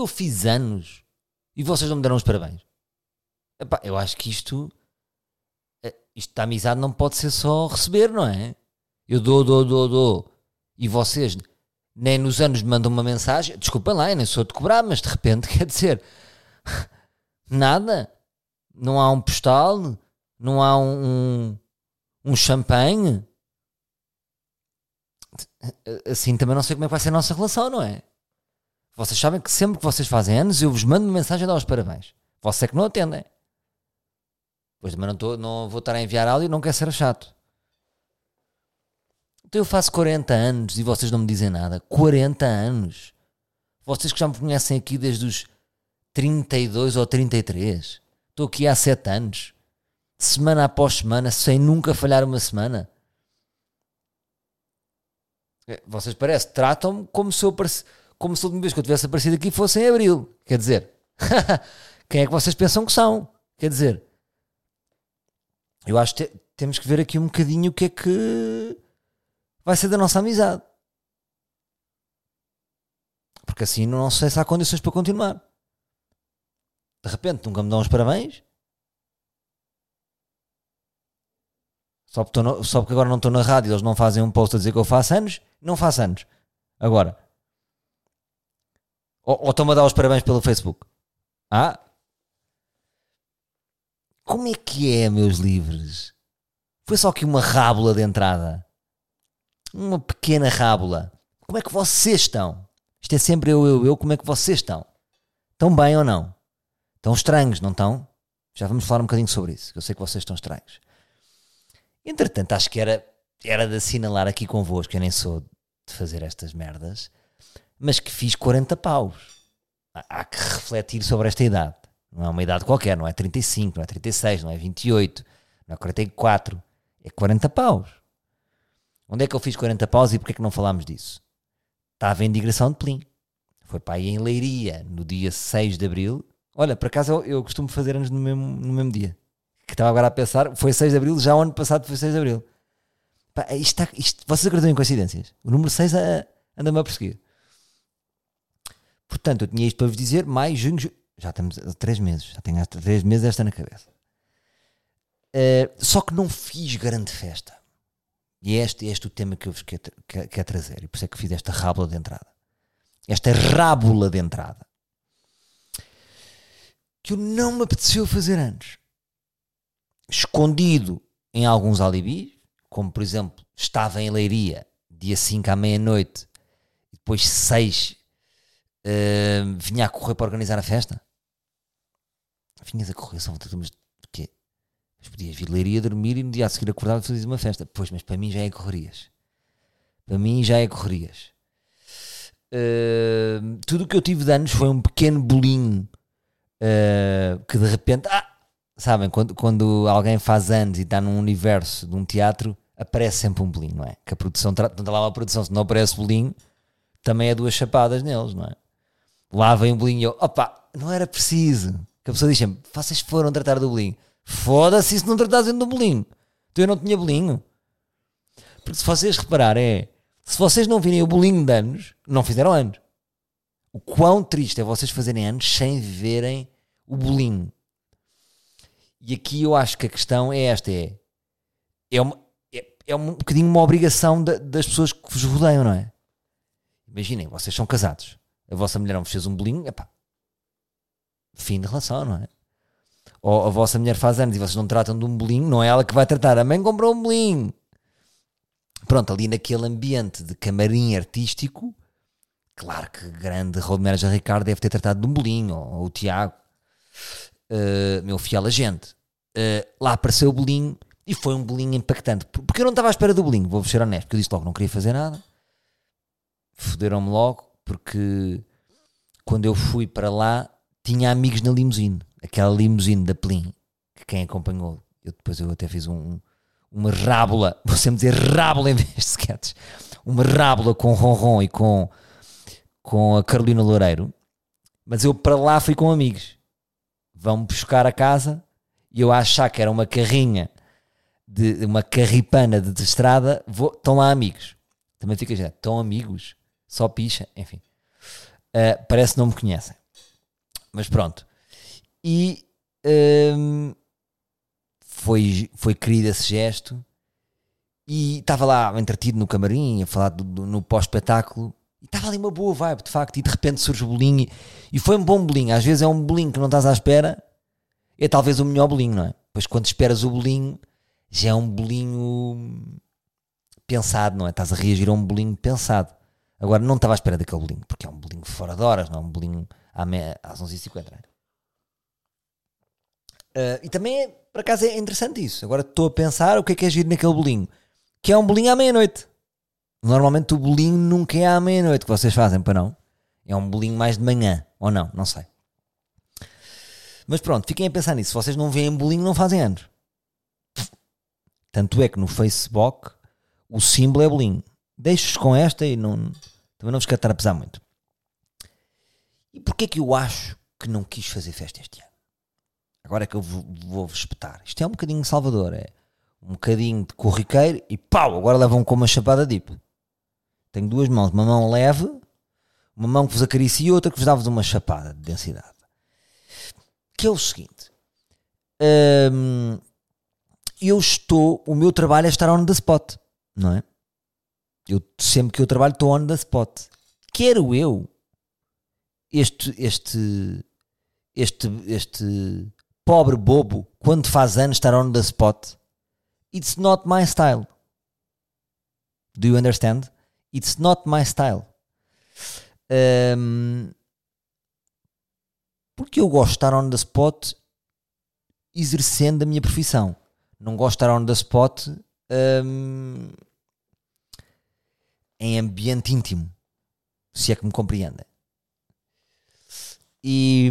Eu fiz anos e vocês não me deram os parabéns. Epá, eu acho que isto, eh, isto da amizade não pode ser só receber, não é? Eu dou, dou, dou, dou. E vocês nem nos anos me mandam uma mensagem. Desculpem lá, eu nem sou de cobrar, mas de repente quer dizer nada. Não há um postal, não há um, um, um champanhe. Assim também não sei como é que vai ser a nossa relação, não é? Vocês sabem que sempre que vocês fazem anos, eu vos mando uma mensagem a dar os parabéns. Vocês é que não atendem. Pois também não, tô, não vou estar a enviar áudio e não quero ser chato. Então eu faço 40 anos e vocês não me dizem nada. 40 anos. Vocês que já me conhecem aqui desde os 32 ou 33. Estou aqui há 7 anos. Semana após semana, sem nunca falhar uma semana. É, vocês parecem, tratam-me como se eu como se a última vez que eu tivesse aparecido aqui fosse em abril. Quer dizer, quem é que vocês pensam que são? Quer dizer, eu acho que temos que ver aqui um bocadinho o que é que vai ser da nossa amizade. Porque assim não sei se há condições para continuar. De repente nunca me dão os parabéns. Só porque, no, só porque agora não estou na rádio eles não fazem um post a dizer que eu faço anos. Não faço anos. Agora. Ou, ou estão-me a dar os parabéns pelo Facebook. Ah? Como é que é, meus livres? Foi só que uma rábula de entrada. Uma pequena rábula. Como é que vocês estão? Isto é sempre eu, eu, eu. Como é que vocês estão? Estão bem ou não? Estão estranhos, não estão? Já vamos falar um bocadinho sobre isso. Eu sei que vocês estão estranhos. Entretanto, acho que era, era de assinalar aqui convosco. Eu nem sou de fazer estas merdas. Mas que fiz 40 paus. Há que refletir sobre esta idade. Não é uma idade qualquer. Não é 35, não é 36, não é 28, não é 44. É 40 paus. Onde é que eu fiz 40 paus e porquê é que não falámos disso? Estava em digressão de Plim. Foi para aí em Leiria, no dia 6 de Abril. Olha, por acaso eu, eu costumo fazer anos no mesmo, no mesmo dia. Que estava agora a pensar, foi 6 de Abril, já o ano passado foi 6 de Abril. Pá, isto está, isto, vocês acreditam em coincidências? O número 6 anda-me a perseguir. Portanto, eu tinha isto para vos dizer, maio, junho. Já estamos a 3 meses, já tenho há 3 meses esta na cabeça. Uh, só que não fiz grande festa. E é este, este o tema que eu vos quero, quero trazer. E por isso é que fiz esta rábula de entrada. Esta rábula de entrada. Que eu não me apeteceu fazer antes. Escondido em alguns alibis, como por exemplo, estava em Leiria, dia 5 à meia-noite, e depois 6 uh, vinha a correr para organizar a festa. Vinhas a correr, só mas mas podias vir ler e dormir e no dia a seguir acordava e fazias uma festa. Pois, mas para mim já é correrias. Para mim já é correrias. Uh, tudo o que eu tive de anos foi um pequeno bolinho uh, que de repente, ah, sabem, quando, quando alguém faz anos e está num universo de um teatro, aparece sempre um bolinho, não é? Que a produção, não está lá uma produção, se não aparece bolinho, também é duas chapadas neles, não é? Lá vem bolinho e eu, opa, não era preciso. Que a pessoa diz vocês foram tratar do bolinho. Foda-se se não tratassem do bolinho. Então eu não tinha bolinho. Porque se vocês repararem, é. Se vocês não virem o bolinho de anos, não fizeram anos. O quão triste é vocês fazerem anos sem verem o bolinho. E aqui eu acho que a questão é esta: é, é, uma, é, é um bocadinho uma obrigação da, das pessoas que vos rodeiam, não é? Imaginem, vocês são casados, a vossa mulher não vos fez um bolinho, epá, fim de relação, não é? ou a vossa mulher faz anos e vocês não tratam de um bolinho, não é ela que vai tratar, a mãe comprou um bolinho. Pronto, ali naquele ambiente de camarim artístico, claro que grande road manager Ricardo deve ter tratado de um bolinho, ou, ou o Tiago, uh, meu fiel agente. Uh, lá apareceu o bolinho e foi um bolinho impactante, porque eu não estava à espera do bolinho, vou-vos ser honesto, porque eu disse logo não queria fazer nada, foderam-me logo, porque quando eu fui para lá tinha amigos na limusine aquela limusine da Plin, que quem acompanhou, eu depois eu até fiz um, uma rábula, vou sempre dizer rábula em vez de sketches, uma rábula com Ronron e com, com a Carolina Loureiro, mas eu para lá fui com amigos. Vão-me buscar a casa e eu achar que era uma carrinha de uma carripana de, de estrada, vou, estão lá amigos. Também fica já, estão amigos, só picha, enfim. Uh, parece que não me conhecem. Mas pronto. E um, foi, foi querido esse gesto. E estava lá entretido no camarim, a falar do, do, no pós-espetáculo. E estava ali uma boa vibe, de facto. E de repente surge o bolinho. E foi um bom bolinho. Às vezes é um bolinho que não estás à espera. É talvez o melhor bolinho, não é? Pois quando esperas o bolinho, já é um bolinho pensado, não é? Estás a reagir a um bolinho pensado. Agora não estava à espera daquele bolinho, porque é um bolinho fora de horas, não é um bolinho às 11h50. Uh, e também, é, por acaso, é interessante isso. Agora estou a pensar o que é que é giro naquele bolinho, que é um bolinho à meia-noite. Normalmente o bolinho nunca é à meia-noite que vocês fazem, para não? É um bolinho mais de manhã, ou não, não sei. Mas pronto, fiquem a pensar nisso. Se vocês não veem bolinho, não fazem anos. Tanto é que no Facebook o símbolo é bolinho. Deixo-vos com esta e não, também não vos quero estar a pesar muito. E porquê que eu acho que não quis fazer festa este ano? Agora é que eu vou-vos vou espetar. Isto é um bocadinho Salvador, é um bocadinho de corriqueiro e pau, agora levam com uma chapada deep. Tenho duas mãos, uma mão leve, uma mão que vos acaricia e outra que vos dá-vos uma chapada de densidade. Que é o seguinte: hum, eu estou, o meu trabalho é estar on the spot, não é? Eu, sempre que eu trabalho estou on the spot. Quero eu este, este, este, este pobre bobo, quando faz anos, estar on the spot. It's not my style. Do you understand? It's not my style. Um, porque eu gosto de estar on the spot exercendo a minha profissão. Não gosto de estar on the spot um, em ambiente íntimo. Se é que me compreendem. E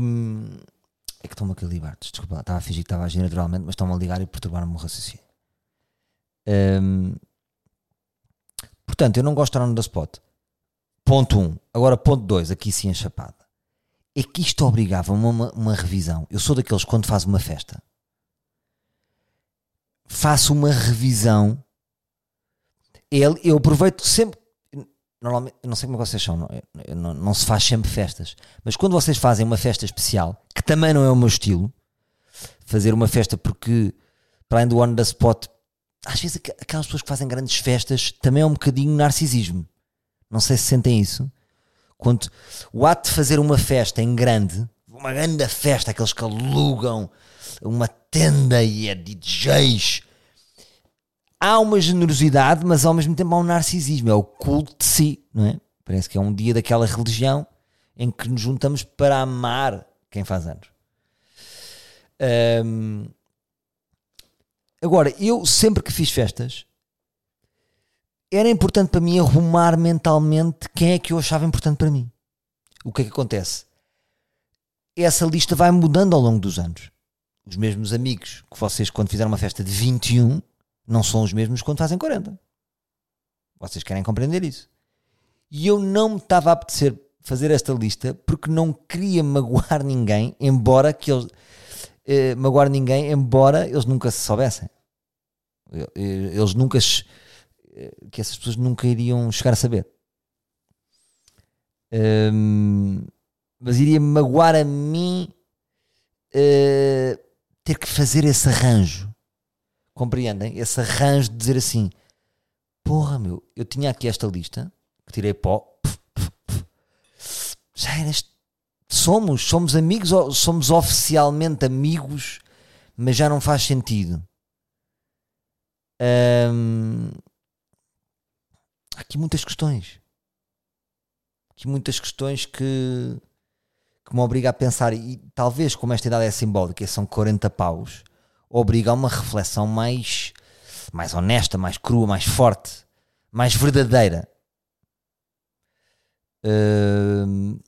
é que estão-me aqui a ligar. Desculpa, estava a fingir que estava a agir naturalmente, mas estão-me a ligar e perturbaram-me o raciocínio. Um, portanto, eu não gosto de estar the spot. Ponto 1. Um. Agora, ponto 2, aqui sim a chapada. É que isto obrigava uma, uma revisão. Eu sou daqueles quando faz uma festa, faço uma revisão. Ele, eu aproveito sempre. Normalmente, não sei como é vocês são, não, não, não, se faz sempre festas, mas quando vocês fazem uma festa especial, que também não é o meu estilo, fazer uma festa porque, para além do on the spot, às vezes aquelas pessoas que fazem grandes festas também é um bocadinho narcisismo. Não sei se sentem isso. Quando o ato de fazer uma festa em grande, uma grande festa, aqueles que alugam uma tenda e é DJs. Há uma generosidade, mas ao mesmo tempo há um narcisismo, é o culto de si, não é? Parece que é um dia daquela religião em que nos juntamos para amar quem faz anos. Um, agora, eu sempre que fiz festas, era importante para mim arrumar mentalmente quem é que eu achava importante para mim. O que é que acontece? Essa lista vai mudando ao longo dos anos os mesmos amigos que vocês, quando fizeram uma festa de 21, não são os mesmos quando fazem 40. Vocês querem compreender isso. E eu não me estava a apetecer fazer esta lista porque não queria magoar ninguém, embora que eles. Eh, magoar ninguém, embora eles nunca se soubessem. Eles nunca. Eh, que essas pessoas nunca iriam chegar a saber. Um, mas iria magoar a mim. Uh, ter que fazer esse arranjo. Compreendem? Esse arranjo de dizer assim: porra, meu, eu tinha aqui esta lista que tirei pó. Já eras. Somos, somos amigos, somos oficialmente amigos, mas já não faz sentido. Hum, há aqui muitas questões. Aqui muitas questões que que me obriga a pensar, e talvez como esta idade é simbólica, são 40 paus, obriga a uma reflexão mais, mais honesta, mais crua, mais forte, mais verdadeira. Uh,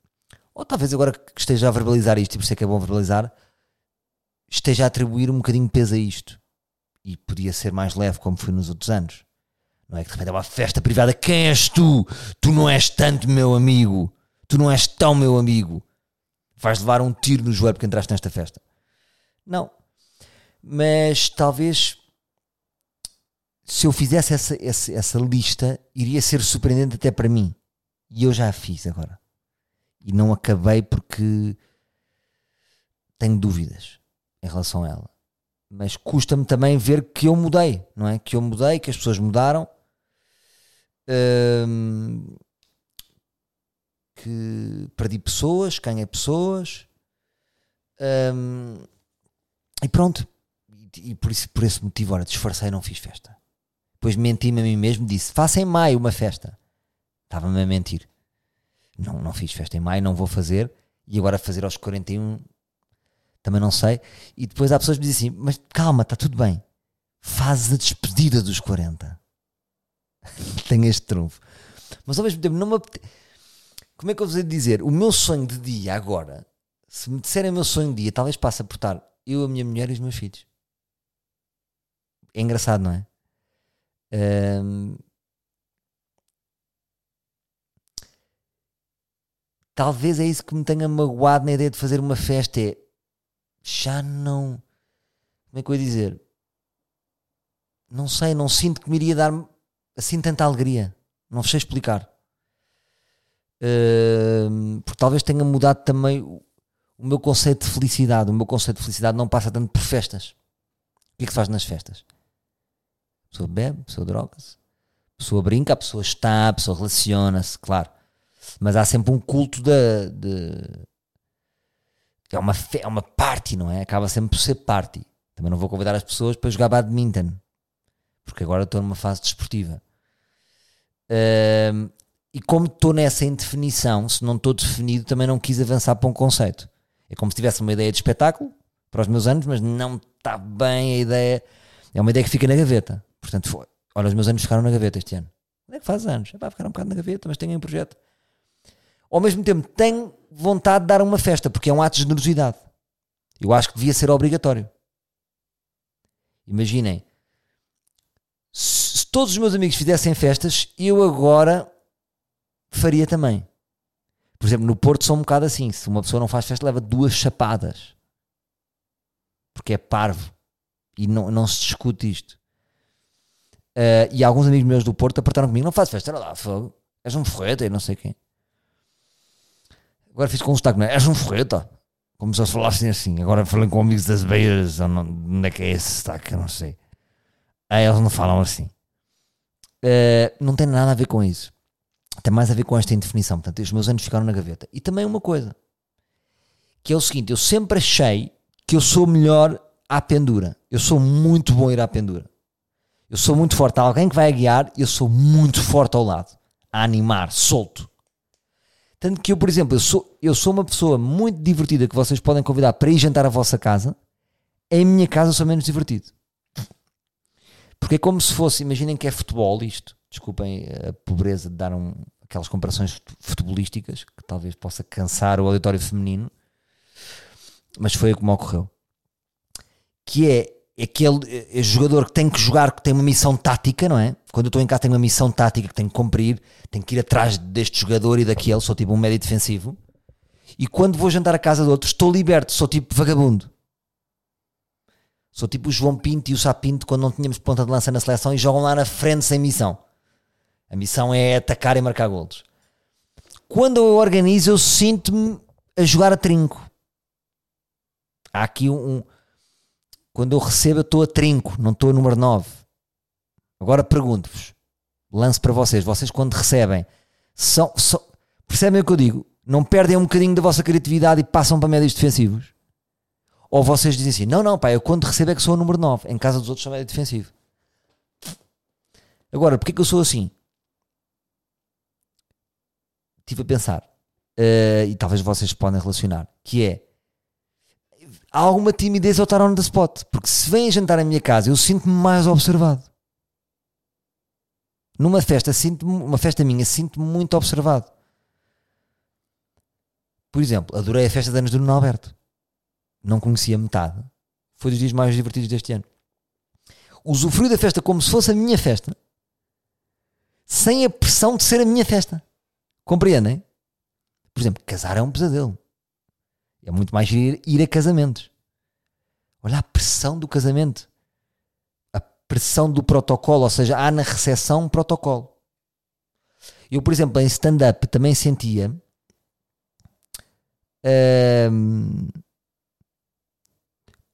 ou talvez agora que esteja a verbalizar isto, e por isso é que é bom verbalizar, esteja a atribuir um bocadinho de peso a isto. E podia ser mais leve como foi nos outros anos. Não é que de repente é uma festa privada. Quem és tu? Tu não és tanto meu amigo. Tu não és tão meu amigo vais levar um tiro no joelho porque entraste nesta festa. Não. Mas talvez se eu fizesse essa, essa, essa lista, iria ser surpreendente até para mim. E eu já a fiz agora. E não acabei porque tenho dúvidas em relação a ela. Mas custa-me também ver que eu mudei, não é? Que eu mudei, que as pessoas mudaram. Hum, que perdi pessoas, ganhei pessoas. Hum, e pronto. E, por, isso, por esse motivo, ora, disfarcei e não fiz festa. Depois menti-me a mim mesmo disse: faça em maio uma festa. Estava-me a mentir. Não, não fiz festa em maio, não vou fazer. E agora fazer aos 41 também não sei. E depois há pessoas que me dizem assim: mas calma, está tudo bem. Faz a despedida dos 40. Tenho este trunfo. Mas ao mesmo tempo, não me apete... Como é que eu vos ia dizer? O meu sonho de dia agora, se me disserem o meu sonho de dia, talvez passe a portar eu, a minha mulher e os meus filhos. É engraçado, não é? Um, talvez é isso que me tenha magoado na ideia de fazer uma festa. É já não. Como é que eu ia dizer? Não sei, não sinto que me iria dar assim tanta alegria. Não sei explicar. Uh, porque talvez tenha mudado também o, o, meu conceito de felicidade. O meu conceito de felicidade não passa tanto por festas. O que é que se faz nas festas? A pessoa bebe, a pessoa droga-se, a pessoa brinca, a pessoa está, a pessoa relaciona-se, claro. Mas há sempre um culto de. de é, uma, é uma party, não é? Acaba sempre por ser party. Também não vou convidar as pessoas para jogar badminton, porque agora estou numa fase desportiva. Uh, e como estou nessa indefinição, se não estou definido, também não quis avançar para um conceito. É como se tivesse uma ideia de espetáculo para os meus anos, mas não está bem a ideia. É uma ideia que fica na gaveta. Portanto, foi. Olha, os meus anos ficaram na gaveta este ano. Onde é que faz anos? Para ficar um bocado na gaveta, mas tenho um projeto. Ao mesmo tempo, tenho vontade de dar uma festa, porque é um ato de generosidade. Eu acho que devia ser obrigatório. Imaginem, se todos os meus amigos fizessem festas, eu agora faria também. Por exemplo, no Porto são um bocado assim. Se uma pessoa não faz festa, leva duas chapadas. Porque é parvo. E não, não se discute isto. Uh, e alguns amigos meus do Porto apertaram comigo: não faz festa, era lá, fogo. És um forreta e não sei quem. Agora fiz com um sotaque, é? És um forreta. Como se eles falassem assim. Agora falei com amigos das beiras, não, onde é que é esse sotaque? Eu não sei. Ah, eles não falam assim. Uh, não tem nada a ver com isso. Tem mais a ver com esta indefinição. Portanto, os meus anos ficaram na gaveta. E também uma coisa, que é o seguinte: eu sempre achei que eu sou melhor à pendura. Eu sou muito bom a ir à pendura. Eu sou muito forte. Há alguém que vai a guiar, eu sou muito forte ao lado, a animar, solto. Tanto que eu, por exemplo, eu sou, eu sou uma pessoa muito divertida que vocês podem convidar para ir jantar à vossa casa. Em minha casa eu sou menos divertido. Porque é como se fosse, imaginem que é futebol isto. Desculpem a pobreza de dar um, aquelas comparações futebolísticas que talvez possa cansar o auditório feminino. Mas foi o que me ocorreu. Que é aquele é jogador que tem que jogar, que tem uma missão tática, não é? Quando eu estou em casa tenho uma missão tática que tenho que cumprir, tenho que ir atrás deste jogador e daquele, sou tipo um médio defensivo. E quando vou jantar à casa de outro, estou liberto, sou tipo vagabundo. Sou tipo o João Pinto e o Sapinto quando não tínhamos ponta de lança na seleção e jogam lá na frente sem missão. A missão é atacar e marcar golos. Quando eu organizo, eu sinto-me a jogar a trinco. Há aqui um, quando eu recebo, eu estou a trinco, não estou a número 9. Agora pergunto-vos, lance para vocês, vocês quando recebem, são, são, percebem o que eu digo? Não perdem um bocadinho da vossa criatividade e passam para médios defensivos? Ou vocês dizem assim, não, não, pá, eu quando recebo é que sou o número 9, em casa dos outros sou médio defensivo. Agora, porquê que eu sou assim? Estive a pensar, uh, e talvez vocês podem relacionar, que é, há alguma timidez ao estar on the spot. Porque se vêm jantar à minha casa, eu sinto-me mais observado. Numa festa, sinto uma festa minha, sinto-me muito observado. Por exemplo, adorei a festa de anos do Nuno Alberto. Não conhecia metade. Foi dos dias mais divertidos deste ano. Usufrui da festa como se fosse a minha festa, sem a pressão de ser a minha festa. Compreendem? Por exemplo, casar é um pesadelo. É muito mais ir, ir a casamentos. Olha a pressão do casamento. A pressão do protocolo. Ou seja, há na recepção um protocolo. Eu, por exemplo, em stand-up também sentia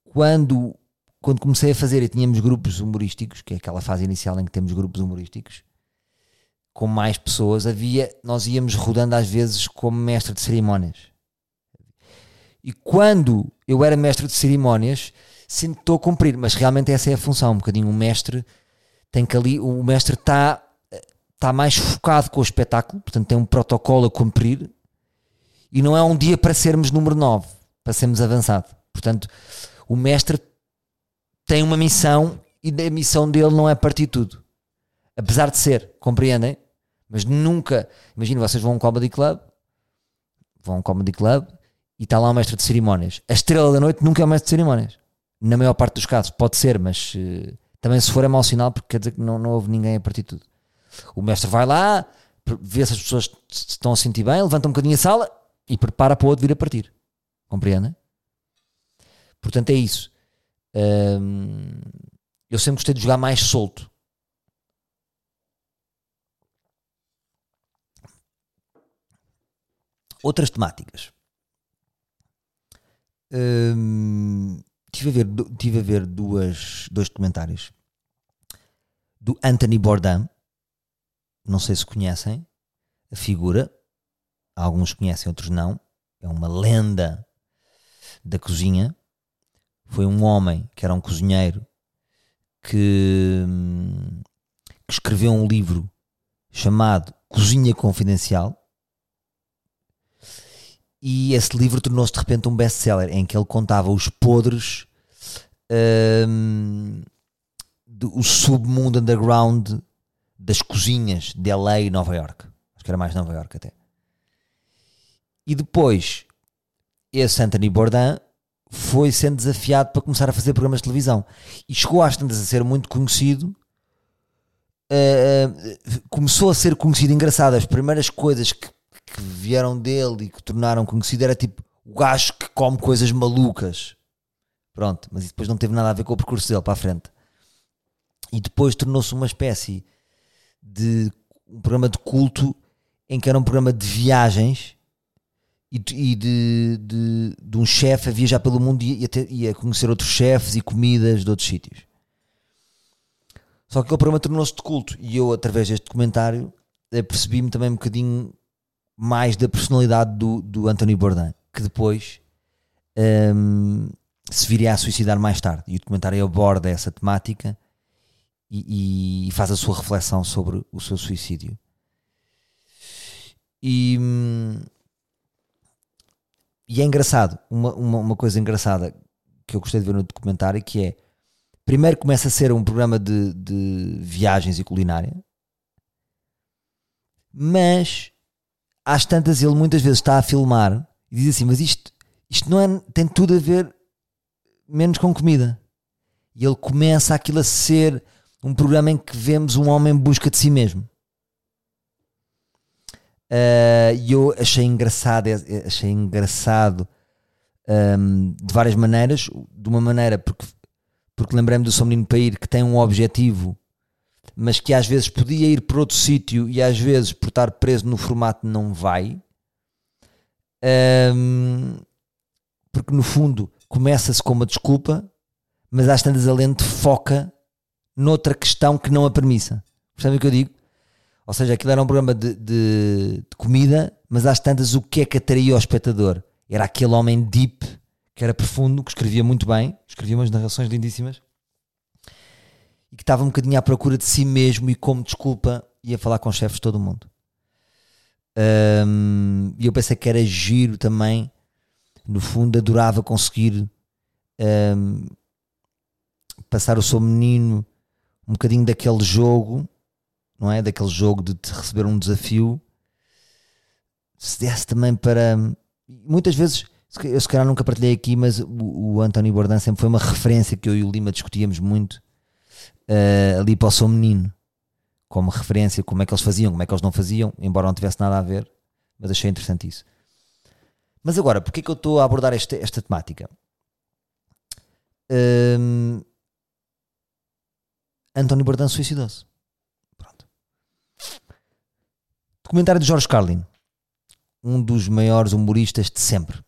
quando, quando comecei a fazer e tínhamos grupos humorísticos, que é aquela fase inicial em que temos grupos humorísticos, com mais pessoas, havia, nós íamos rodando às vezes como mestre de cerimónias. E quando eu era mestre de cerimónias, que estou a cumprir, mas realmente essa é a função, um bocadinho o mestre tem que ali, o mestre está está mais focado com o espetáculo, portanto tem um protocolo a cumprir e não é um dia para sermos número 9, para sermos avançado. Portanto, o mestre tem uma missão e a missão dele não é partir tudo. Apesar de ser, compreendem? Mas nunca, imagina, vocês vão a um comedy club, vão a um comedy club e está lá o mestre de cerimónias. A estrela da noite nunca é o mestre de cerimónias. Na maior parte dos casos, pode ser, mas uh, também se for é mau sinal porque quer dizer que não, não houve ninguém a partir tudo. O mestre vai lá, vê se as pessoas se estão a sentir bem, levanta um bocadinho a sala e prepara para o outro vir a partir. Compreendem? Portanto, é isso. Hum, eu sempre gostei de jogar mais solto. Outras temáticas. Hum, tive, a ver, tive a ver duas, dois documentários do Anthony Bourdain. Não sei se conhecem a figura. Alguns conhecem, outros não. É uma lenda da cozinha. Foi um homem que era um cozinheiro que, que escreveu um livro chamado Cozinha Confidencial. E esse livro tornou-se de repente um best-seller em que ele contava os podres um, do submundo underground das cozinhas de LA e Nova York. Acho que era mais Nova York até. E depois, esse Anthony Bourdain foi sendo desafiado para começar a fazer programas de televisão. E chegou às tantas a ser muito conhecido. Uh, começou a ser conhecido, engraçado, as primeiras coisas que vieram dele e que tornaram conhecido era tipo o gajo que come coisas malucas. Pronto, mas depois não teve nada a ver com o percurso dele para a frente. E depois tornou-se uma espécie de um programa de culto em que era um programa de viagens e, e de, de, de, um chefe a viajar pelo mundo e a, ter, e a conhecer outros chefes e comidas de outros sítios. Só que o programa tornou-se de culto e eu, através deste documentário, eh, percebi-me também um bocadinho mais da personalidade do, do Anthony Bourdain, que depois um, se viria a suicidar mais tarde. E o documentário aborda essa temática e, e faz a sua reflexão sobre o seu suicídio. E, hum, e é engraçado, uma, uma, uma, coisa engraçada que eu gostei de ver no documentário que é primeiro começa a ser um programa de, de viagens e culinária, mas às tantas ele muitas vezes está a filmar e diz assim, mas isto, isto não é, tem tudo a ver menos com comida. E ele começa aquilo a ser um programa em que vemos um homem em busca de si mesmo. Uh, e eu achei engraçado, achei engraçado um, de várias maneiras. De uma maneira, porque, porque lembrei-me do São Menino para ir que tem um objetivo, mas que às vezes podia ir para outro sítio e às vezes por estar preso no formato não vai. Um, porque no fundo começa-se com uma desculpa, mas às tantas a lente foca noutra questão que não a premissa. Percebem o que eu digo? Ou seja, aquilo era um programa de, de, de, comida, mas às tantas o que é que atraía ao espectador? Era aquele homem deep, que era profundo, que escrevia muito bem, escrevia umas narrações lindíssimas, e que estava um bocadinho à procura de si mesmo e como desculpa ia falar com chefes de todo o mundo. Um, e eu pensei que era giro também, no fundo adorava conseguir um, passar o seu menino um bocadinho daquele jogo não é? Daquele jogo de receber um desafio, se desse também para. Muitas vezes, eu se calhar nunca partilhei aqui, mas o, o António Bourdain sempre foi uma referência que eu e o Lima discutíamos muito uh, ali para o seu menino, como referência, como é que eles faziam, como é que eles não faziam, embora não tivesse nada a ver, mas achei interessante isso. Mas agora, porque é que eu estou a abordar esta, esta temática? Um, António Bourdain suicidou-se. Documentário de George Carlin, um dos maiores humoristas de sempre.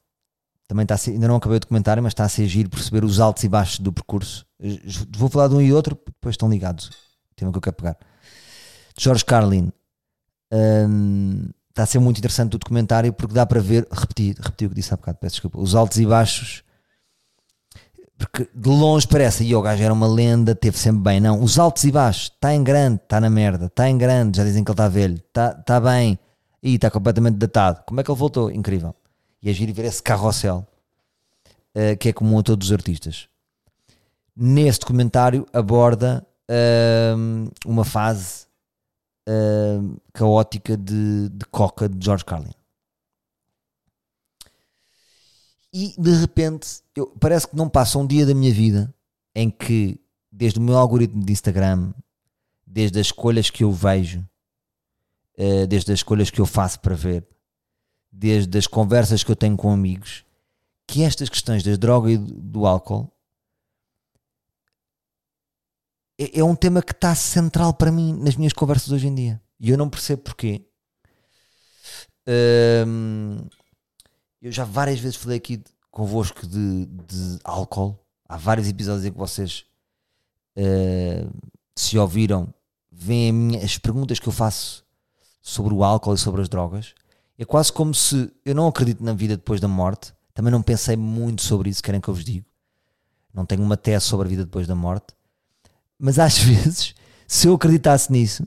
Também está ser, ainda não acabei o documentário, mas está a ser giro perceber os altos e baixos do percurso. Vou falar de um e outro, depois estão ligados. Tem o que eu quero pegar. George Carlin. Um, está a ser muito interessante o documentário porque dá para ver, repeti, repeti o que disse há bocado, peço desculpa, os altos e baixos. Porque de longe parece, e o gajo era uma lenda, teve sempre bem. Não, os altos e baixos, está em grande, está na merda, está em grande, já dizem que ele está velho, está tá bem, e está completamente datado. Como é que ele voltou? Incrível. E é giro ver esse carrossel, uh, que é comum a todos os artistas. Nesse documentário aborda uh, uma fase uh, caótica de, de coca de George Carlin. E de repente, eu, parece que não passa um dia da minha vida em que, desde o meu algoritmo de Instagram, desde as escolhas que eu vejo, uh, desde as escolhas que eu faço para ver, desde as conversas que eu tenho com amigos, que estas questões das drogas e do álcool é, é um tema que está central para mim nas minhas conversas hoje em dia. E eu não percebo porquê. Eu já várias vezes falei aqui convosco de, de álcool. Há vários episódios em que vocês uh, se ouviram, minha, as perguntas que eu faço sobre o álcool e sobre as drogas. É quase como se eu não acredito na vida depois da morte. Também não pensei muito sobre isso, querem que eu vos diga. Não tenho uma tese sobre a vida depois da morte. Mas às vezes, se eu acreditasse nisso,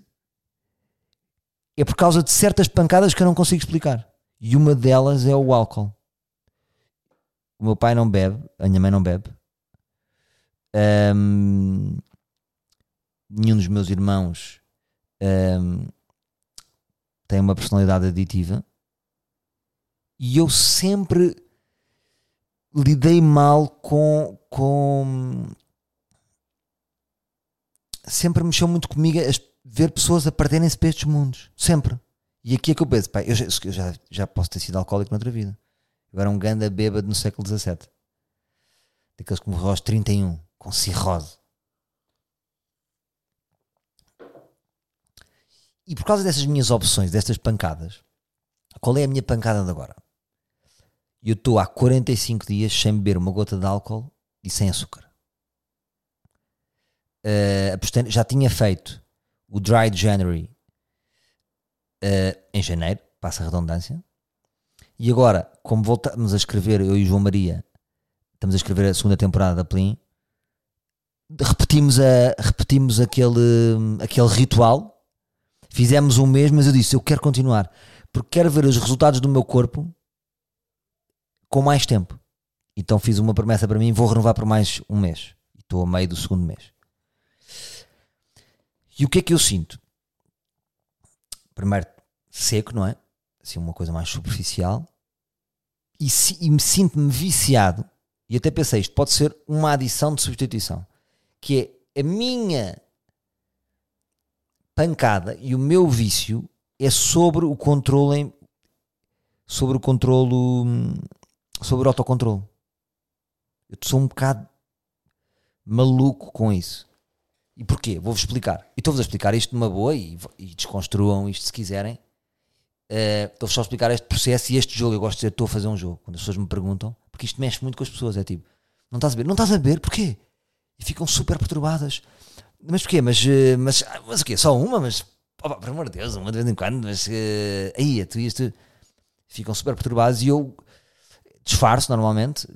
é por causa de certas pancadas que eu não consigo explicar. E uma delas é o álcool. O meu pai não bebe, a minha mãe não bebe. Um, nenhum dos meus irmãos um, tem uma personalidade aditiva. E eu sempre lidei mal com, com sempre mexeu muito comigo as, ver pessoas a perderem-se para estes mundos. Sempre. E aqui é que eu penso, pá, eu, já, eu já, já posso ter sido alcoólico noutra vida. Eu era um ganda bêbado no século XVII. Daqueles que morreu aos 31, com cirrose. E por causa dessas minhas opções, destas pancadas, qual é a minha pancada de agora? Eu estou há 45 dias sem beber uma gota de álcool e sem açúcar uh, já tinha feito o Dry January uh, em janeiro, passa a redundância. E agora, como voltamos a escrever, eu e o João Maria, estamos a escrever a segunda temporada da Plin, repetimos, a, repetimos aquele, aquele ritual, fizemos um mês, mas eu disse, eu quero continuar, porque quero ver os resultados do meu corpo com mais tempo. Então fiz uma promessa para mim, vou renovar por mais um mês. Estou a meio do segundo mês. E o que é que eu sinto? Primeiro, seco, não é? Assim, uma coisa mais superficial. E, e me sinto-me viciado. E até pensei, isto pode ser uma adição de substituição. Que é a minha pancada e o meu vício é sobre o controle sobre o controlo sobre o autocontrole. Eu sou um bocado maluco com isso. E porquê? Vou-vos explicar. E estou-vos a explicar isto numa boa e, e desconstruam isto se quiserem. Uh, estou-vos só a explicar este processo e este jogo. Eu gosto de dizer, estou a fazer um jogo. Quando as pessoas me perguntam, porque isto mexe muito com as pessoas. É tipo, não estás a ver? Não estás a ver? Porquê? E ficam super perturbadas. Mas porquê? Mas, uh, mas, mas o quê? Só uma? Mas, oh, por amor de Deus, uma de vez em quando. Mas, uh, aí, tu isto. Ficam super perturbadas e eu disfarço normalmente.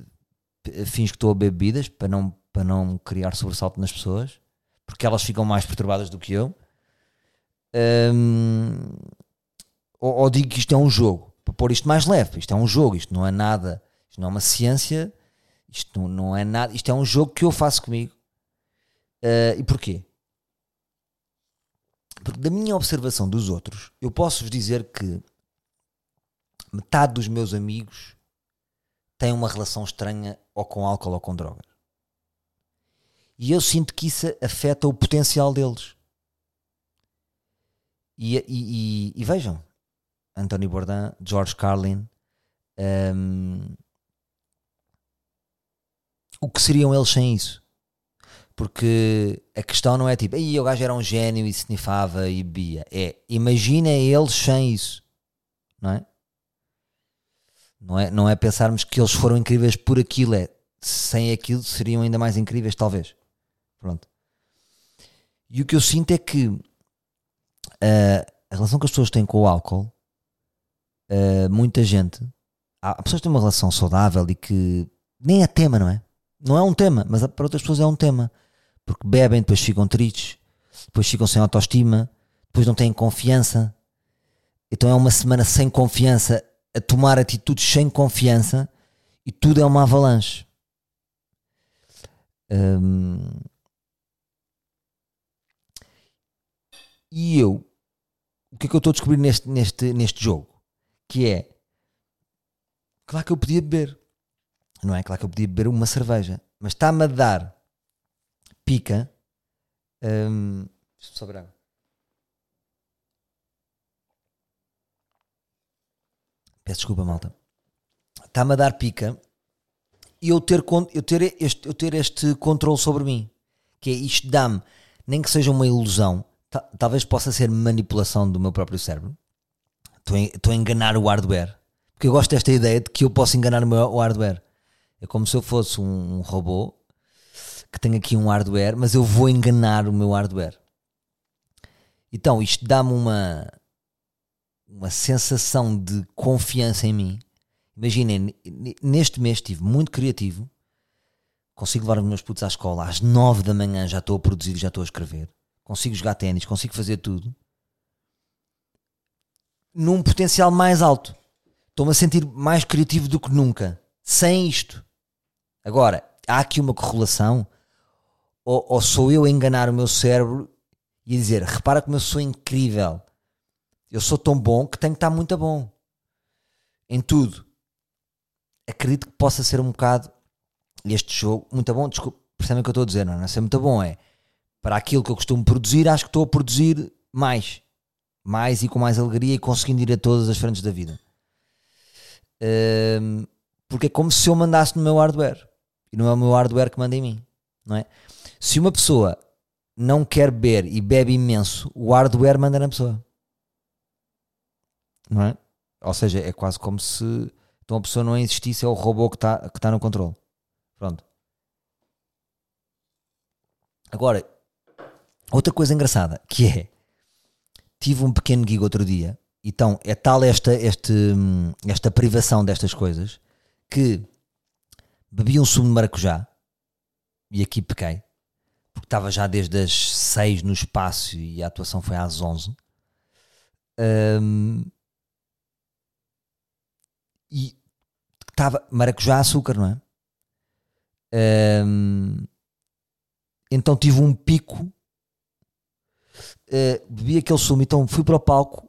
Fins que estou a beber bebidas para não, para não criar sobressalto nas pessoas porque elas ficam mais perturbadas do que eu. Um, ou, ou, digo que isto é um jogo, para pôr isto mais leve. Isto é um jogo, isto não é nada, isto não é uma ciência, isto não, não é nada, isto é um jogo que eu faço comigo. Uh, e porquê? Porque da minha observação dos outros, eu posso vos dizer que metade dos meus amigos têm uma relação estranha ou com álcool ou com drogas. E eu sinto que isso afeta o potencial deles. E, e, e, e vejam, Anthony Bourdain, George Carlin, um, o que seriam eles sem isso? Porque a questão não é tipo, aí o gajo era um gênio e snifava e bebia. É, imagina eles sem isso, não é? Não é, não é pensarmos que eles foram incríveis por aquilo, é sem aquilo seriam ainda mais incríveis, talvez. Pronto. E o que eu sinto é que uh, a relação que as pessoas têm com o álcool, uh, muita gente, há pessoas que têm uma relação saudável e que nem é tema, não é? Não é um tema, mas para outras pessoas é um tema. Porque bebem, depois ficam tristes, depois ficam sem autoestima, depois não têm confiança. Então é uma semana sem confiança, a tomar atitudes sem confiança e tudo é uma avalanche. Hum, e eu, o que é que eu estou a descobrir neste, neste, neste jogo? Que é, claro que eu podia beber, não é? Claro que eu podia beber uma cerveja, mas está-me a dar pica. Hum, sobre água. Peço desculpa, malta. Está-me a dar pica e eu ter, eu, ter este, eu ter este controle sobre mim. Que é isto dá-me, nem que seja uma ilusão, talvez possa ser manipulação do meu próprio cérebro. Estou a, enganar o hardware. Porque eu gosto desta ideia de que eu posso enganar o meu hardware. É como se eu fosse um, um robô que tem aqui um hardware, mas eu vou enganar o meu hardware. Então, isto dá-me uma, uma sensação de confiança em mim. Imaginem, neste mês estive muito criativo, consigo levar os meus putos à escola, às nove da manhã já estou a produzir, já estou a escrever consigo jogar ténis, consigo fazer tudo, num potencial mais alto. Estou-me a sentir mais criativo do que nunca. Sem isto. Agora, há aqui uma correlação? Ou, ou sou eu a enganar o meu cérebro e a dizer: repara como eu sou incrível. Eu sou tão bom que tenho que estar muito bom. Em tudo. Acredito que possa ser um bocado este jogo muito bom. Desculpa, percebem o que eu estou a dizer, não é? Não é ser muito bom, é para aquilo que eu costumo produzir, acho que estou a produzir mais. Mais e com mais alegria e conseguindo ir a todas as frentes da vida. Um, porque é como se eu mandasse no meu hardware. E não é o meu hardware que manda em mim. Não é? Se uma pessoa não quer beber e bebe imenso, o hardware manda na pessoa. Não é? Ou seja, é quase como se então a pessoa não existisse, é o robô que está que tá no controle. Pronto. Agora, Outra coisa engraçada que é tive um pequeno gig outro dia, então é tal esta, este, esta privação destas coisas que bebi um sumo de maracujá e aqui pequei porque estava já desde as 6 no espaço e a atuação foi às 11 um, e estava maracujá açúcar, não é? Um, então tive um pico uh, bebi aquele sumo, então fui para o palco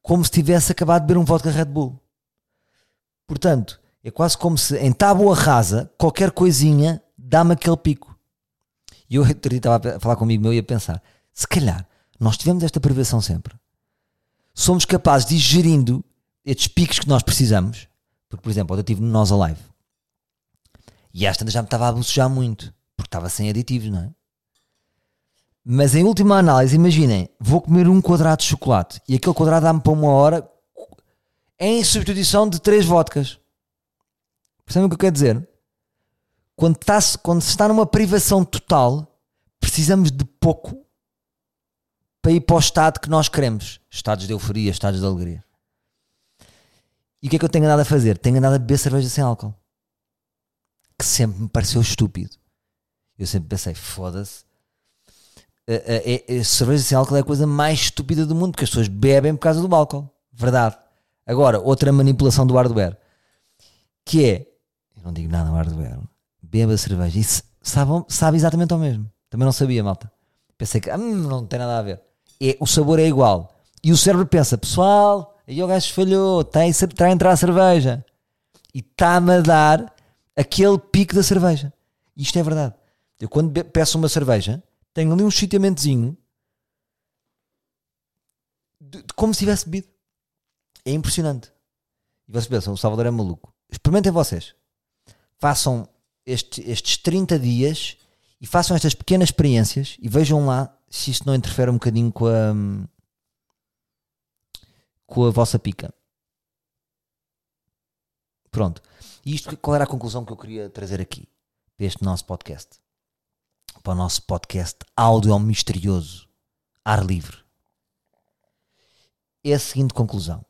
como se tivesse acabado de beber um vodka Red Bull. Portanto, é quase como se em tábua rasa, qualquer coisinha dá-me aquele pico. E eu estava a falar comigo meu e a pensar: se calhar nós tivemos esta privação sempre, somos capazes de ir gerindo estes picos que nós precisamos. Porque, por exemplo, eu tive no Nós Alive e esta já me estava a bucejar muito, porque estava sem aditivos, não é? Mas em última análise, imaginem, vou comer um quadrado de chocolate e aquele quadrado dá-me para uma hora em substituição de três vodkas. Percebem o que eu quero dizer? Quando, está, quando se está numa privação total, precisamos de pouco para ir para o estado que nós queremos. Estados de euforia, estados de alegria. E o que é que eu tenho andado a fazer? Tenho andado a beber cerveja sem álcool. Que sempre me pareceu estúpido. Eu sempre pensei, foda-se a, a, a cerveja sem álcool é a coisa mais estúpida do mundo, porque as pessoas bebem por causa do álcool. Verdade. Agora, outra manipulação do hardware, que é, eu não digo nada ao hardware, beba cerveja e sabe, sabe exatamente ao mesmo. Também não sabia, malta. Pensei que hum, não tem nada a ver. É, o sabor é igual. E o cérebro pensa, pessoal, aí o gajo falhou, está, está a entrar a cerveja. E está-me a dar aquele pico da cerveja. Isto é verdade. Eu quando peço uma cerveja, tenho ali um chiteamentozinho de, como se tivesse bebido. É impressionante. E vocês pensam, o Salvador é maluco. Experimentem vocês. Façam este, estes 30 dias e façam estas pequenas experiências e vejam lá se isto não interfere um bocadinho com a, com a vossa pica. Pronto. E isto, qual era a conclusão que eu queria trazer aqui? Para este nosso podcast. Para o nosso podcast áudio misterioso. Ar livre. É a seguinte conclusão.